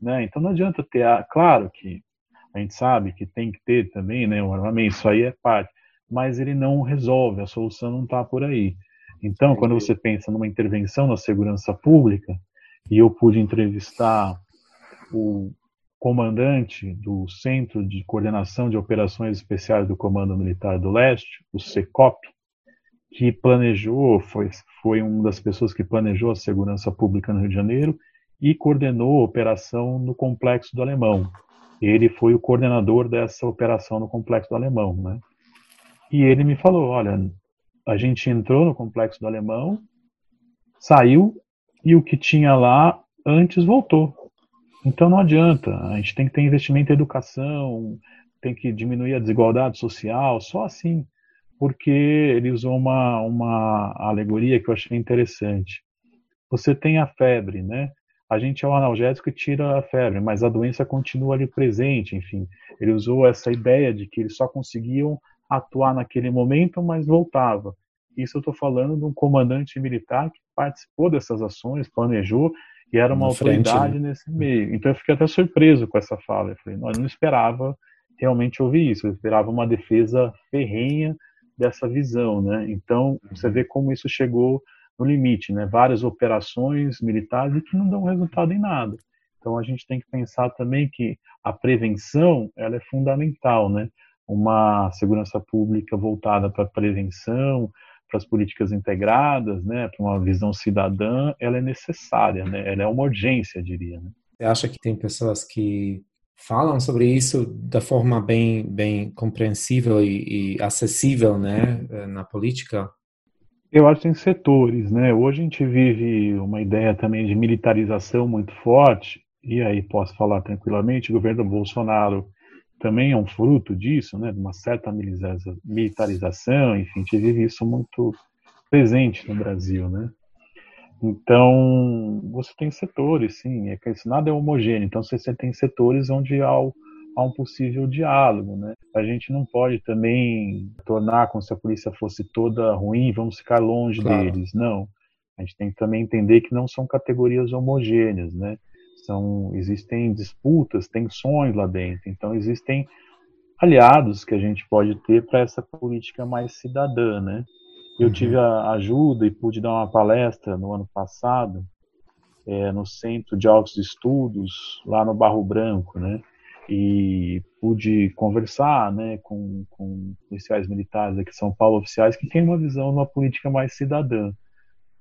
Né? Então não adianta ter, a, claro que a gente sabe que tem que ter também né, o armamento, isso aí é parte, mas ele não resolve, a solução não está por aí. Então, quando você pensa numa intervenção na segurança pública, e eu pude entrevistar o comandante do Centro de Coordenação de Operações Especiais do Comando Militar do Leste, o CECOP, que planejou, foi, foi uma das pessoas que planejou a segurança pública no Rio de Janeiro e coordenou a operação no Complexo do Alemão. Ele foi o coordenador dessa operação no Complexo do Alemão, né? E ele me falou, olha, a gente entrou no Complexo do Alemão, saiu e o que tinha lá antes voltou. Então não adianta, a gente tem que ter investimento em educação, tem que diminuir a desigualdade social, só assim. Porque ele usou uma, uma alegoria que eu achei interessante. Você tem a febre, né? A gente é o analgésico que tira a febre, mas a doença continua ali presente, enfim. Ele usou essa ideia de que eles só conseguiam atuar naquele momento, mas voltava. Isso eu estou falando de um comandante militar que participou dessas ações, planejou e era uma autoridade frente, né? nesse meio. Então eu fiquei até surpreso com essa fala. Eu falei, não, eu não esperava realmente ouvir isso. Eu esperava uma defesa ferrenha dessa visão, né? Então você vê como isso chegou no limite, né? Várias operações militares que não dão resultado em nada. Então a gente tem que pensar também que a prevenção ela é fundamental, né? Uma segurança pública voltada para a prevenção, para as políticas integradas, né, para uma visão cidadã, ela é necessária, né? Ela é uma urgência, diria. Né? Você acha que tem pessoas que falam sobre isso da forma bem, bem compreensível e, e acessível, né, na política? Eu acho que tem setores, né? Hoje a gente vive uma ideia também de militarização muito forte, e aí posso falar tranquilamente, o governo Bolsonaro também é um fruto disso, né, de uma certa militarização, enfim, a gente vive isso muito presente no Brasil, né. Então, você tem setores, sim, é que nada é homogêneo, então você tem setores onde há, há um possível diálogo, né. A gente não pode também tornar como se a polícia fosse toda ruim, vamos ficar longe claro. deles, não. A gente tem que também entender que não são categorias homogêneas, né são, existem disputas, tensões lá dentro. Então, existem aliados que a gente pode ter para essa política mais cidadã, né? Eu uhum. tive a ajuda e pude dar uma palestra no ano passado é, no Centro de Altos Estudos, lá no Barro Branco, né? E pude conversar né, com, com policiais militares aqui de São Paulo, oficiais, que têm uma visão de uma política mais cidadã.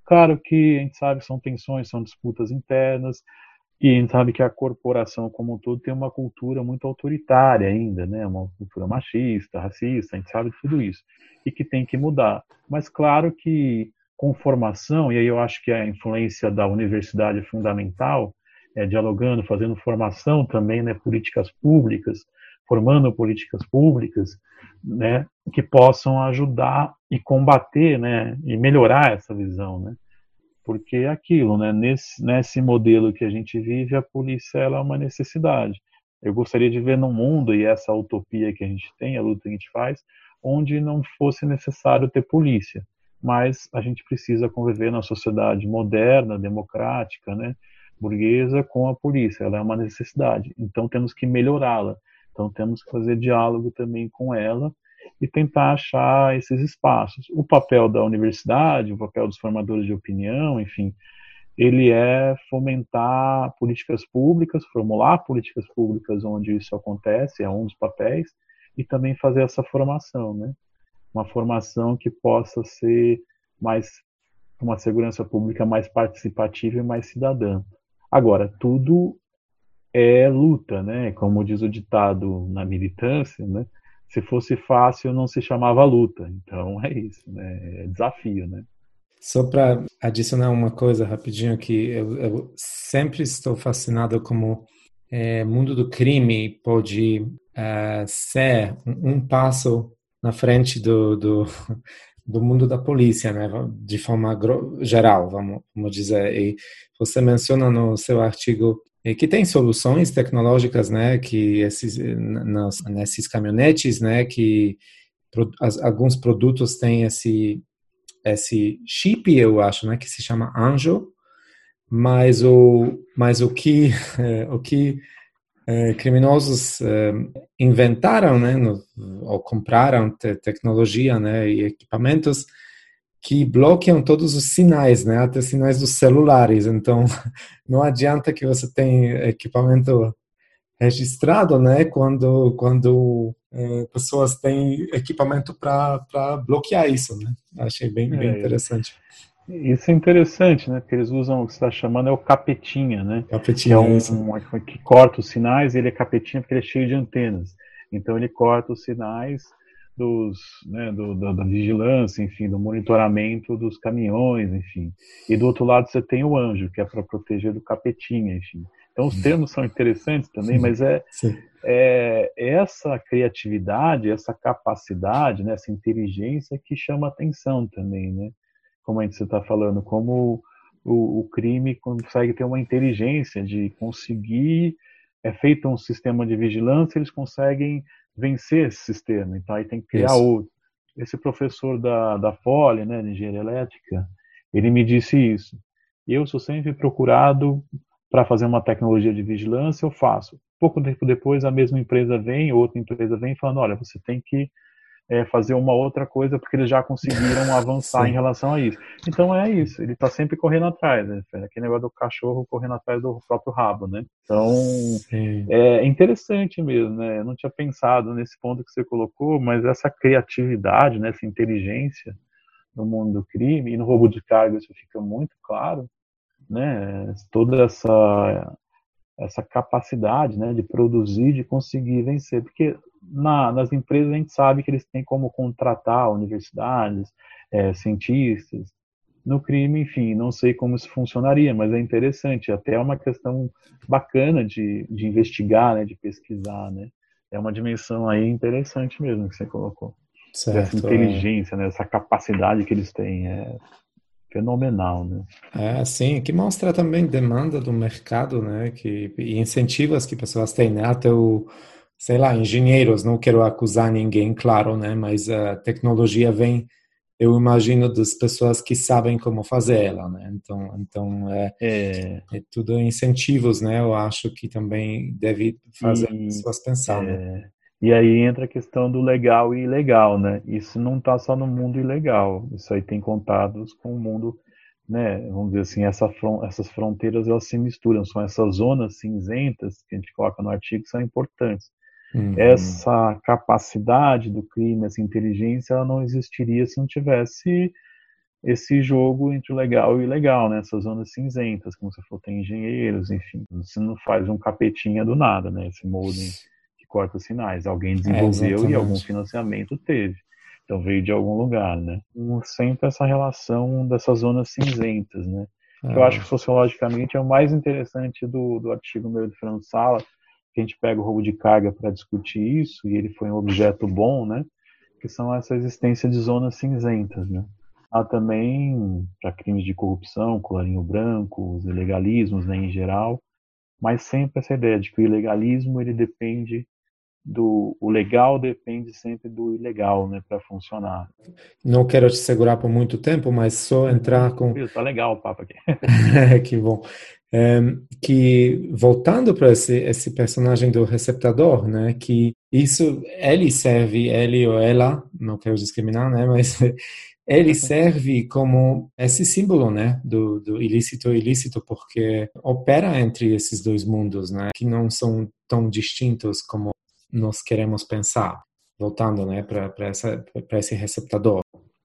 Claro que a gente sabe que são tensões, são disputas internas, e a gente sabe que a corporação como um todo tem uma cultura muito autoritária ainda, né? Uma cultura machista, racista, a gente sabe tudo isso. E que tem que mudar. Mas claro que com formação, e aí eu acho que a influência da universidade é fundamental, é, dialogando, fazendo formação também, né, políticas públicas, formando políticas públicas, né, que possam ajudar e combater, né, e melhorar essa visão, né porque é aquilo, né? Nesse, nesse modelo que a gente vive, a polícia ela é uma necessidade. Eu gostaria de ver num mundo, e essa utopia que a gente tem, a luta que a gente faz, onde não fosse necessário ter polícia. Mas a gente precisa conviver na sociedade moderna, democrática, né? burguesa, com a polícia. Ela é uma necessidade. Então temos que melhorá-la. Então temos que fazer diálogo também com ela e tentar achar esses espaços. O papel da universidade, o papel dos formadores de opinião, enfim, ele é fomentar políticas públicas, formular políticas públicas onde isso acontece, é um dos papéis, e também fazer essa formação, né? Uma formação que possa ser mais uma segurança pública mais participativa e mais cidadã. Agora, tudo é luta, né? Como diz o ditado na militância, né? Se fosse fácil, não se chamava luta. Então é isso, né? É desafio, né? Só para adicionar uma coisa rapidinho que eu, eu sempre estou fascinado como é, mundo do crime pode é, ser um, um, passo na frente do, do, do, mundo da polícia, né? De forma geral, vamos, vamos dizer. E você menciona no seu artigo que tem soluções tecnológicas, né, que esses nas, nesses caminhonetes, né, que as, alguns produtos têm esse esse chip, eu acho, né, que se chama Anjo, mas o mas o que o que é, criminosos é, inventaram, né, no, ou compraram te, tecnologia, né, e equipamentos que bloqueiam todos os sinais, né? Até sinais dos celulares. Então, não adianta que você tenha equipamento registrado, né? Quando quando é, pessoas têm equipamento para bloquear isso, né? Achei bem, bem é, interessante. Isso é interessante, né? Porque eles usam o que você está chamando é o capetinha, né? Capetinha, é um, um, que corta os sinais. Ele é capetinha porque ele é cheio de antenas. Então ele corta os sinais dos, né, do, da, da, vigilância, enfim, do monitoramento dos caminhões, enfim. E do outro lado você tem o anjo, que é para proteger do capetinha, enfim. Então os termos são interessantes também, mas é, é essa criatividade, essa capacidade, né, essa inteligência que chama atenção também, né? Como a gente está falando, como o, o crime consegue ter uma inteligência de conseguir é feito um sistema de vigilância, eles conseguem vencer esse sistema. Então aí tem que criar isso. outro. Esse professor da, da Fole, né, de engenharia elétrica, ele me disse isso. Eu sou sempre procurado para fazer uma tecnologia de vigilância, eu faço. Pouco tempo depois, a mesma empresa vem, outra empresa vem falando, olha, você tem que é, fazer uma outra coisa porque eles já conseguiram avançar em relação a isso. Então é isso, ele está sempre correndo atrás, né? Aquele negócio do cachorro correndo atrás do próprio rabo, né? Então Sim. é interessante mesmo, né? Eu não tinha pensado nesse ponto que você colocou, mas essa criatividade, né? essa inteligência no mundo do crime e no roubo de carga isso fica muito claro, né? Toda essa essa capacidade, né, de produzir, de conseguir vencer, porque na, nas empresas a gente sabe que eles têm como contratar universidades, é, cientistas. No crime, enfim, não sei como isso funcionaria, mas é interessante. Até é uma questão bacana de, de investigar, né, de pesquisar, né? É uma dimensão aí interessante mesmo que você colocou. Certo, essa inteligência, é. né, essa capacidade que eles têm é fenomenal, né? É, sim, que mostra também demanda do mercado, né, que e incentivos que pessoas têm, né? Até o sei lá, engenheiros, não quero acusar ninguém, claro, né? Mas a tecnologia vem, eu imagino, das pessoas que sabem como fazer ela, né? Então, então é, é, é tudo incentivos, né? Eu acho que também deve fazer e, as pessoas pensar, é, né? E aí entra a questão do legal e ilegal, né? Isso não está só no mundo ilegal, isso aí tem contados com o mundo, né? Vamos dizer assim, essa, essas fronteiras elas se misturam, são essas zonas cinzentas que a gente coloca no artigo que são importantes. Uhum. Essa capacidade do crime, essa inteligência, ela não existiria se não tivesse esse jogo entre o legal e o ilegal, né? Essas zonas cinzentas, como você falou, tem engenheiros, enfim. Você não faz um capetinha do nada, né? Esse modem que corta sinais. Alguém desenvolveu é, e algum financiamento teve. Então veio de algum lugar, né? Sempre essa relação dessas zonas cinzentas, né? É. Eu acho que sociologicamente é o mais interessante do, do artigo meu de Fernando Sala, que a gente pega o roubo de carga para discutir isso, e ele foi um objeto bom, né? Que são essa existência de zonas cinzentas, né? Há também, para crimes de corrupção, colarinho branco, os ilegalismos né, em geral, mas sempre essa ideia de que o ilegalismo ele depende do o legal depende sempre do ilegal, né, para funcionar. Não quero te segurar por muito tempo, mas só entrar com. Tá legal o papo aqui. que bom. É, que voltando para esse, esse personagem do receptador, né, que isso ele serve ele ou ela, não quero discriminar, né, mas ele serve como esse símbolo, né, do, do ilícito e ilícito, porque opera entre esses dois mundos, né, que não são tão distintos como nós queremos pensar. Voltando, né, para esse receptador.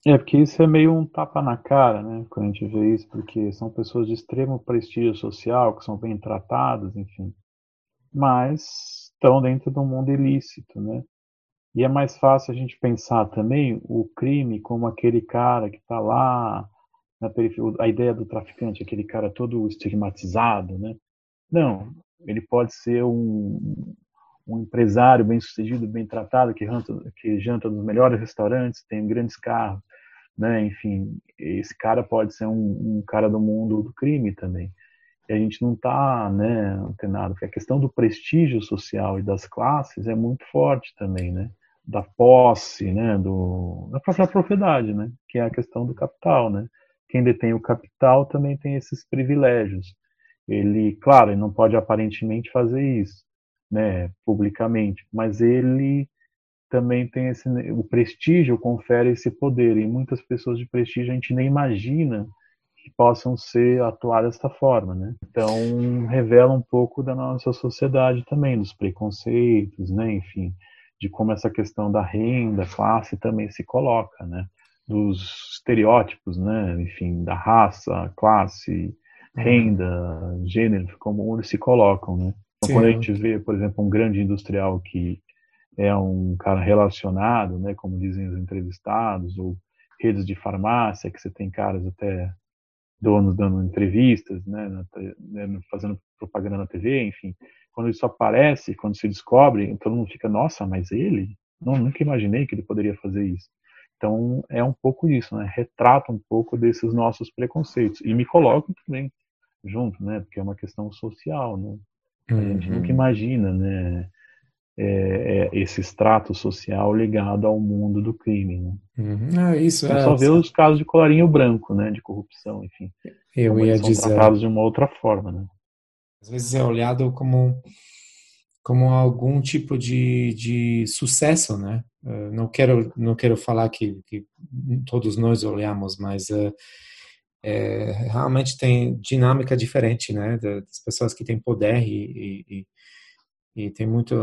É, porque isso é meio um tapa na cara, né, quando a gente vê isso, porque são pessoas de extremo prestígio social, que são bem tratadas, enfim, mas estão dentro do mundo ilícito, né. E é mais fácil a gente pensar também o crime como aquele cara que está lá na a ideia do traficante, aquele cara todo estigmatizado, né? Não, ele pode ser um, um empresário bem sucedido, bem tratado, que janta, que janta nos melhores restaurantes, tem grandes carros, né? Enfim, esse cara pode ser um, um cara do mundo do crime também. E a gente não está, né, antenado, porque a questão do prestígio social e das classes é muito forte também, né? da posse, né, do, da própria propriedade, né, que é a questão do capital, né. Quem detém o capital também tem esses privilégios. Ele, claro, ele não pode aparentemente fazer isso, né, publicamente, mas ele também tem esse, o prestígio confere esse poder e muitas pessoas de prestígio a gente nem imagina que possam ser atuar dessa forma, né? Então revela um pouco da nossa sociedade também, dos preconceitos, né? Enfim, de como essa questão da renda, classe também se coloca, né? Dos estereótipos, né? Enfim, da raça, classe, renda, gênero, como eles se colocam, né? Então, quando a gente vê, por exemplo, um grande industrial que é um cara relacionado, né, como dizem os entrevistados, ou redes de farmácia, que você tem caras até donos dando entrevistas, né, né fazendo propaganda na TV, enfim, quando isso aparece, quando se descobre, todo mundo fica, nossa, mas ele? Não, nunca imaginei que ele poderia fazer isso. Então, é um pouco isso, né? Retrata um pouco desses nossos preconceitos. E me coloco também junto, né? Porque é uma questão social, né? A gente nunca uhum. imagina, né? É, é, esse extrato social ligado ao mundo do crime, né? Uhum. Ah, isso é, só ver os casos de colarinho branco, né? De corrupção, enfim. Eu ia são dizer. tratados de uma outra forma, né? Às vezes é olhado como como algum tipo de, de sucesso, né? Não quero não quero falar que, que todos nós olhamos, mas uh, é, realmente tem dinâmica diferente, né? Das pessoas que têm poder e, e, e tem muito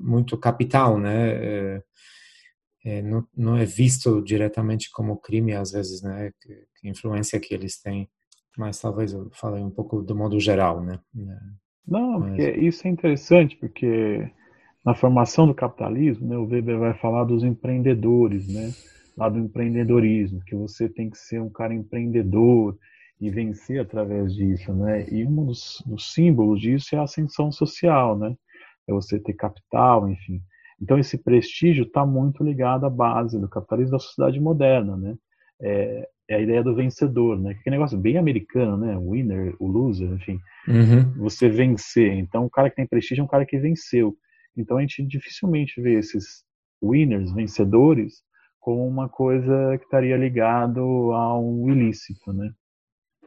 muito capital, né? É, é, não, não é visto diretamente como crime às vezes, né? Que, que influência que eles têm mas talvez eu falei um pouco do modo geral, né? Não, mas... isso é interessante, porque na formação do capitalismo, né, o Weber vai falar dos empreendedores, né? Lá do empreendedorismo, que você tem que ser um cara empreendedor e vencer através disso, né? E um dos, dos símbolos disso é a ascensão social, né? É você ter capital, enfim. Então esse prestígio está muito ligado à base do capitalismo da sociedade moderna, né? É, é a ideia do vencedor, né? Que é um negócio bem americano, né? O winner, o loser, enfim. Uhum. Você vencer. Então, o cara que tem prestígio é um cara que venceu. Então, a gente dificilmente vê esses winners, vencedores, como uma coisa que estaria ligado a um ilícito, né?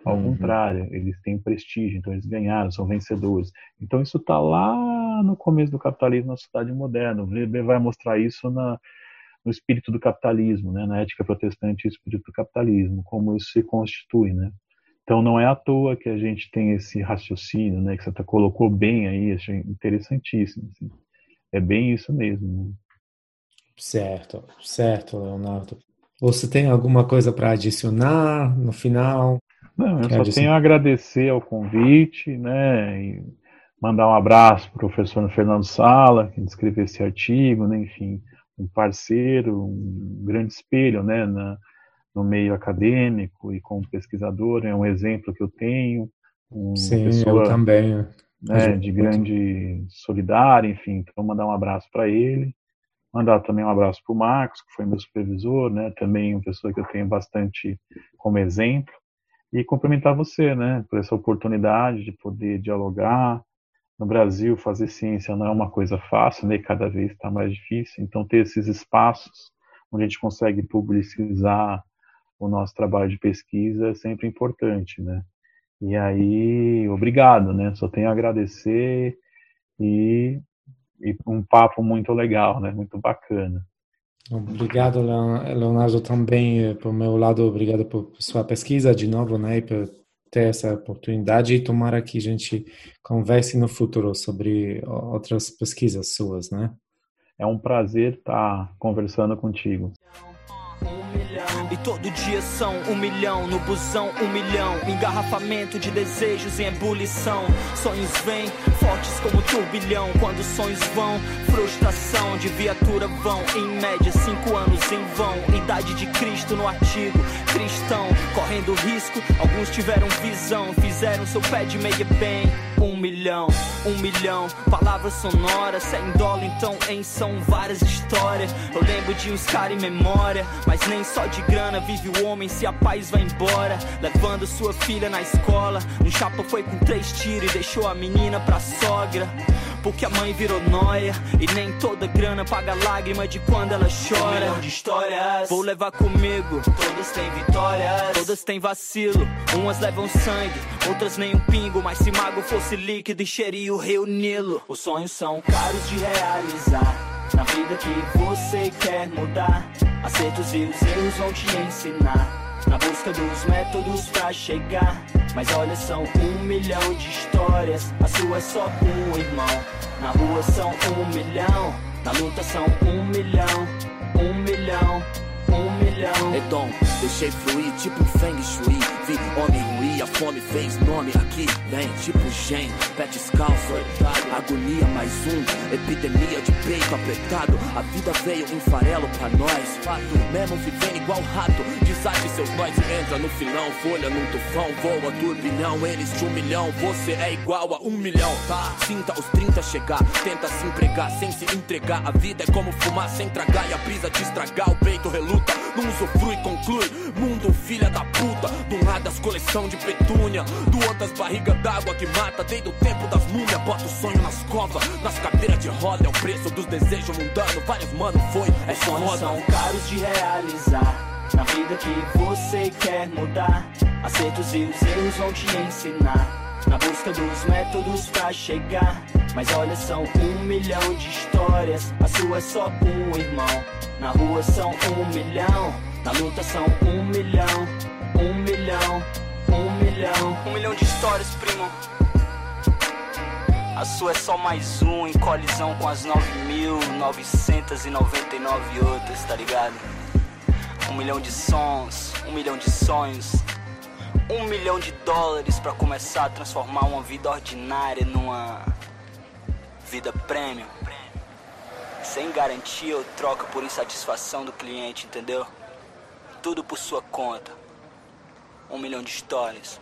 Ao uhum. contrário, eles têm prestígio, então eles ganharam, são vencedores. Então, isso está lá no começo do capitalismo na sociedade moderna. O Weber vai mostrar isso na no espírito do capitalismo, né, na ética protestante e espírito do capitalismo, como isso se constitui, né. Então não é à toa que a gente tem esse raciocínio, né, que você tá, colocou bem aí, achei interessantíssimo. Assim. É bem isso mesmo. Certo, certo, Leonardo. Você tem alguma coisa para adicionar no final? Não, eu Quer só adicionar? tenho a agradecer ao convite, né, e mandar um abraço para o professor Fernando Sala, que escreveu esse artigo, né, enfim, um parceiro, um grande espelho né, na, no meio acadêmico e como pesquisador, é um exemplo que eu tenho. Uma Sim, pessoa, eu também. Né, de grande solidária, enfim, então mandar um abraço para ele. Mandar também um abraço para o Marcos, que foi meu supervisor, né, também uma pessoa que eu tenho bastante como exemplo. E cumprimentar você, né, por essa oportunidade de poder dialogar, no Brasil fazer ciência não é uma coisa fácil, né? Cada vez está mais difícil. Então ter esses espaços onde a gente consegue publicizar o nosso trabalho de pesquisa é sempre importante, né? E aí, obrigado, né? Só tenho a agradecer e, e um papo muito legal, né? Muito bacana. Obrigado, Leonardo, também eh, por meu lado, obrigado por sua pesquisa de novo, né, e por ter essa oportunidade e tomara que a gente converse no futuro sobre outras pesquisas suas, né? É um prazer estar conversando contigo. E todo dia são um milhão, no busão um milhão. Engarrafamento de desejos em ebulição. Sonhos vêm, fortes como turbilhão. Quando sonhos vão, frustração de viatura vão. Em média, cinco anos em vão. Idade de Cristo no artigo. Cristão, correndo risco. Alguns tiveram visão, fizeram seu pé de meia bem. Um milhão, um milhão. Palavras sonoras, sem dólar, então em são várias histórias. Eu lembro de uns caras em memória. Mas nem só de grana vive o homem se a paz vai embora. Levando sua filha na escola. Um chapa foi com três tiros e deixou a menina pra sogra. Porque a mãe virou noia E nem toda grana paga lágrima de quando ela chora Um de histórias Vou levar comigo Todas têm vitórias Todas têm vacilo Umas levam sangue Outras nem um pingo Mas se mago fosse líquido encheria o rio Nilo Os sonhos são caros de realizar na vida que você quer mudar. Acertos e os erros vão te ensinar. Na busca dos métodos pra chegar. Mas olha, são um milhão de histórias. A sua é só um irmão. Na rua são um milhão. Na luta são um milhão. Um milhão. Edom, deixei fluir tipo feng shui. Vi homem ruir, a fome fez nome aqui. Vem, tipo gen, pé descalço. Agonia mais um, epidemia de peito apertado. A vida veio em farelo pra nós. Fato, mesmo vivendo igual rato. Desate seus nós e entra no filão. Folha num tufão, voa turbilhão. Eles de um milhão, você é igual a um milhão, tá? Sinta os 30 chegar, tenta se empregar sem se entregar. A vida é como fumar sem tragar e a brisa te estragar. O peito reluta, não usufrui, conclui. Mundo filha da puta. De um lado as coleção de petúnia, do outro as barrigas d'água que mata. Desde o tempo das múmias, bota o sonho nas covas. Nas cadeiras de roda é o preço dos desejos mundano. Vários mano foi, é sonhos são caros de realizar. Na vida que você quer mudar, acertos e os erros vão te ensinar. Na busca dos métodos pra chegar. Mas olha, são um milhão de histórias. A sua é só um irmão. Na rua são um milhão. Na luta são um milhão. Um milhão. Um milhão. Um milhão de histórias, primo. A sua é só mais um em colisão com as 9.999 outras, tá ligado? Um milhão de sons, um milhão de sonhos, um milhão de dólares para começar a transformar uma vida ordinária numa vida premium. Sem garantia ou troca por insatisfação do cliente, entendeu? Tudo por sua conta. Um milhão de histórias.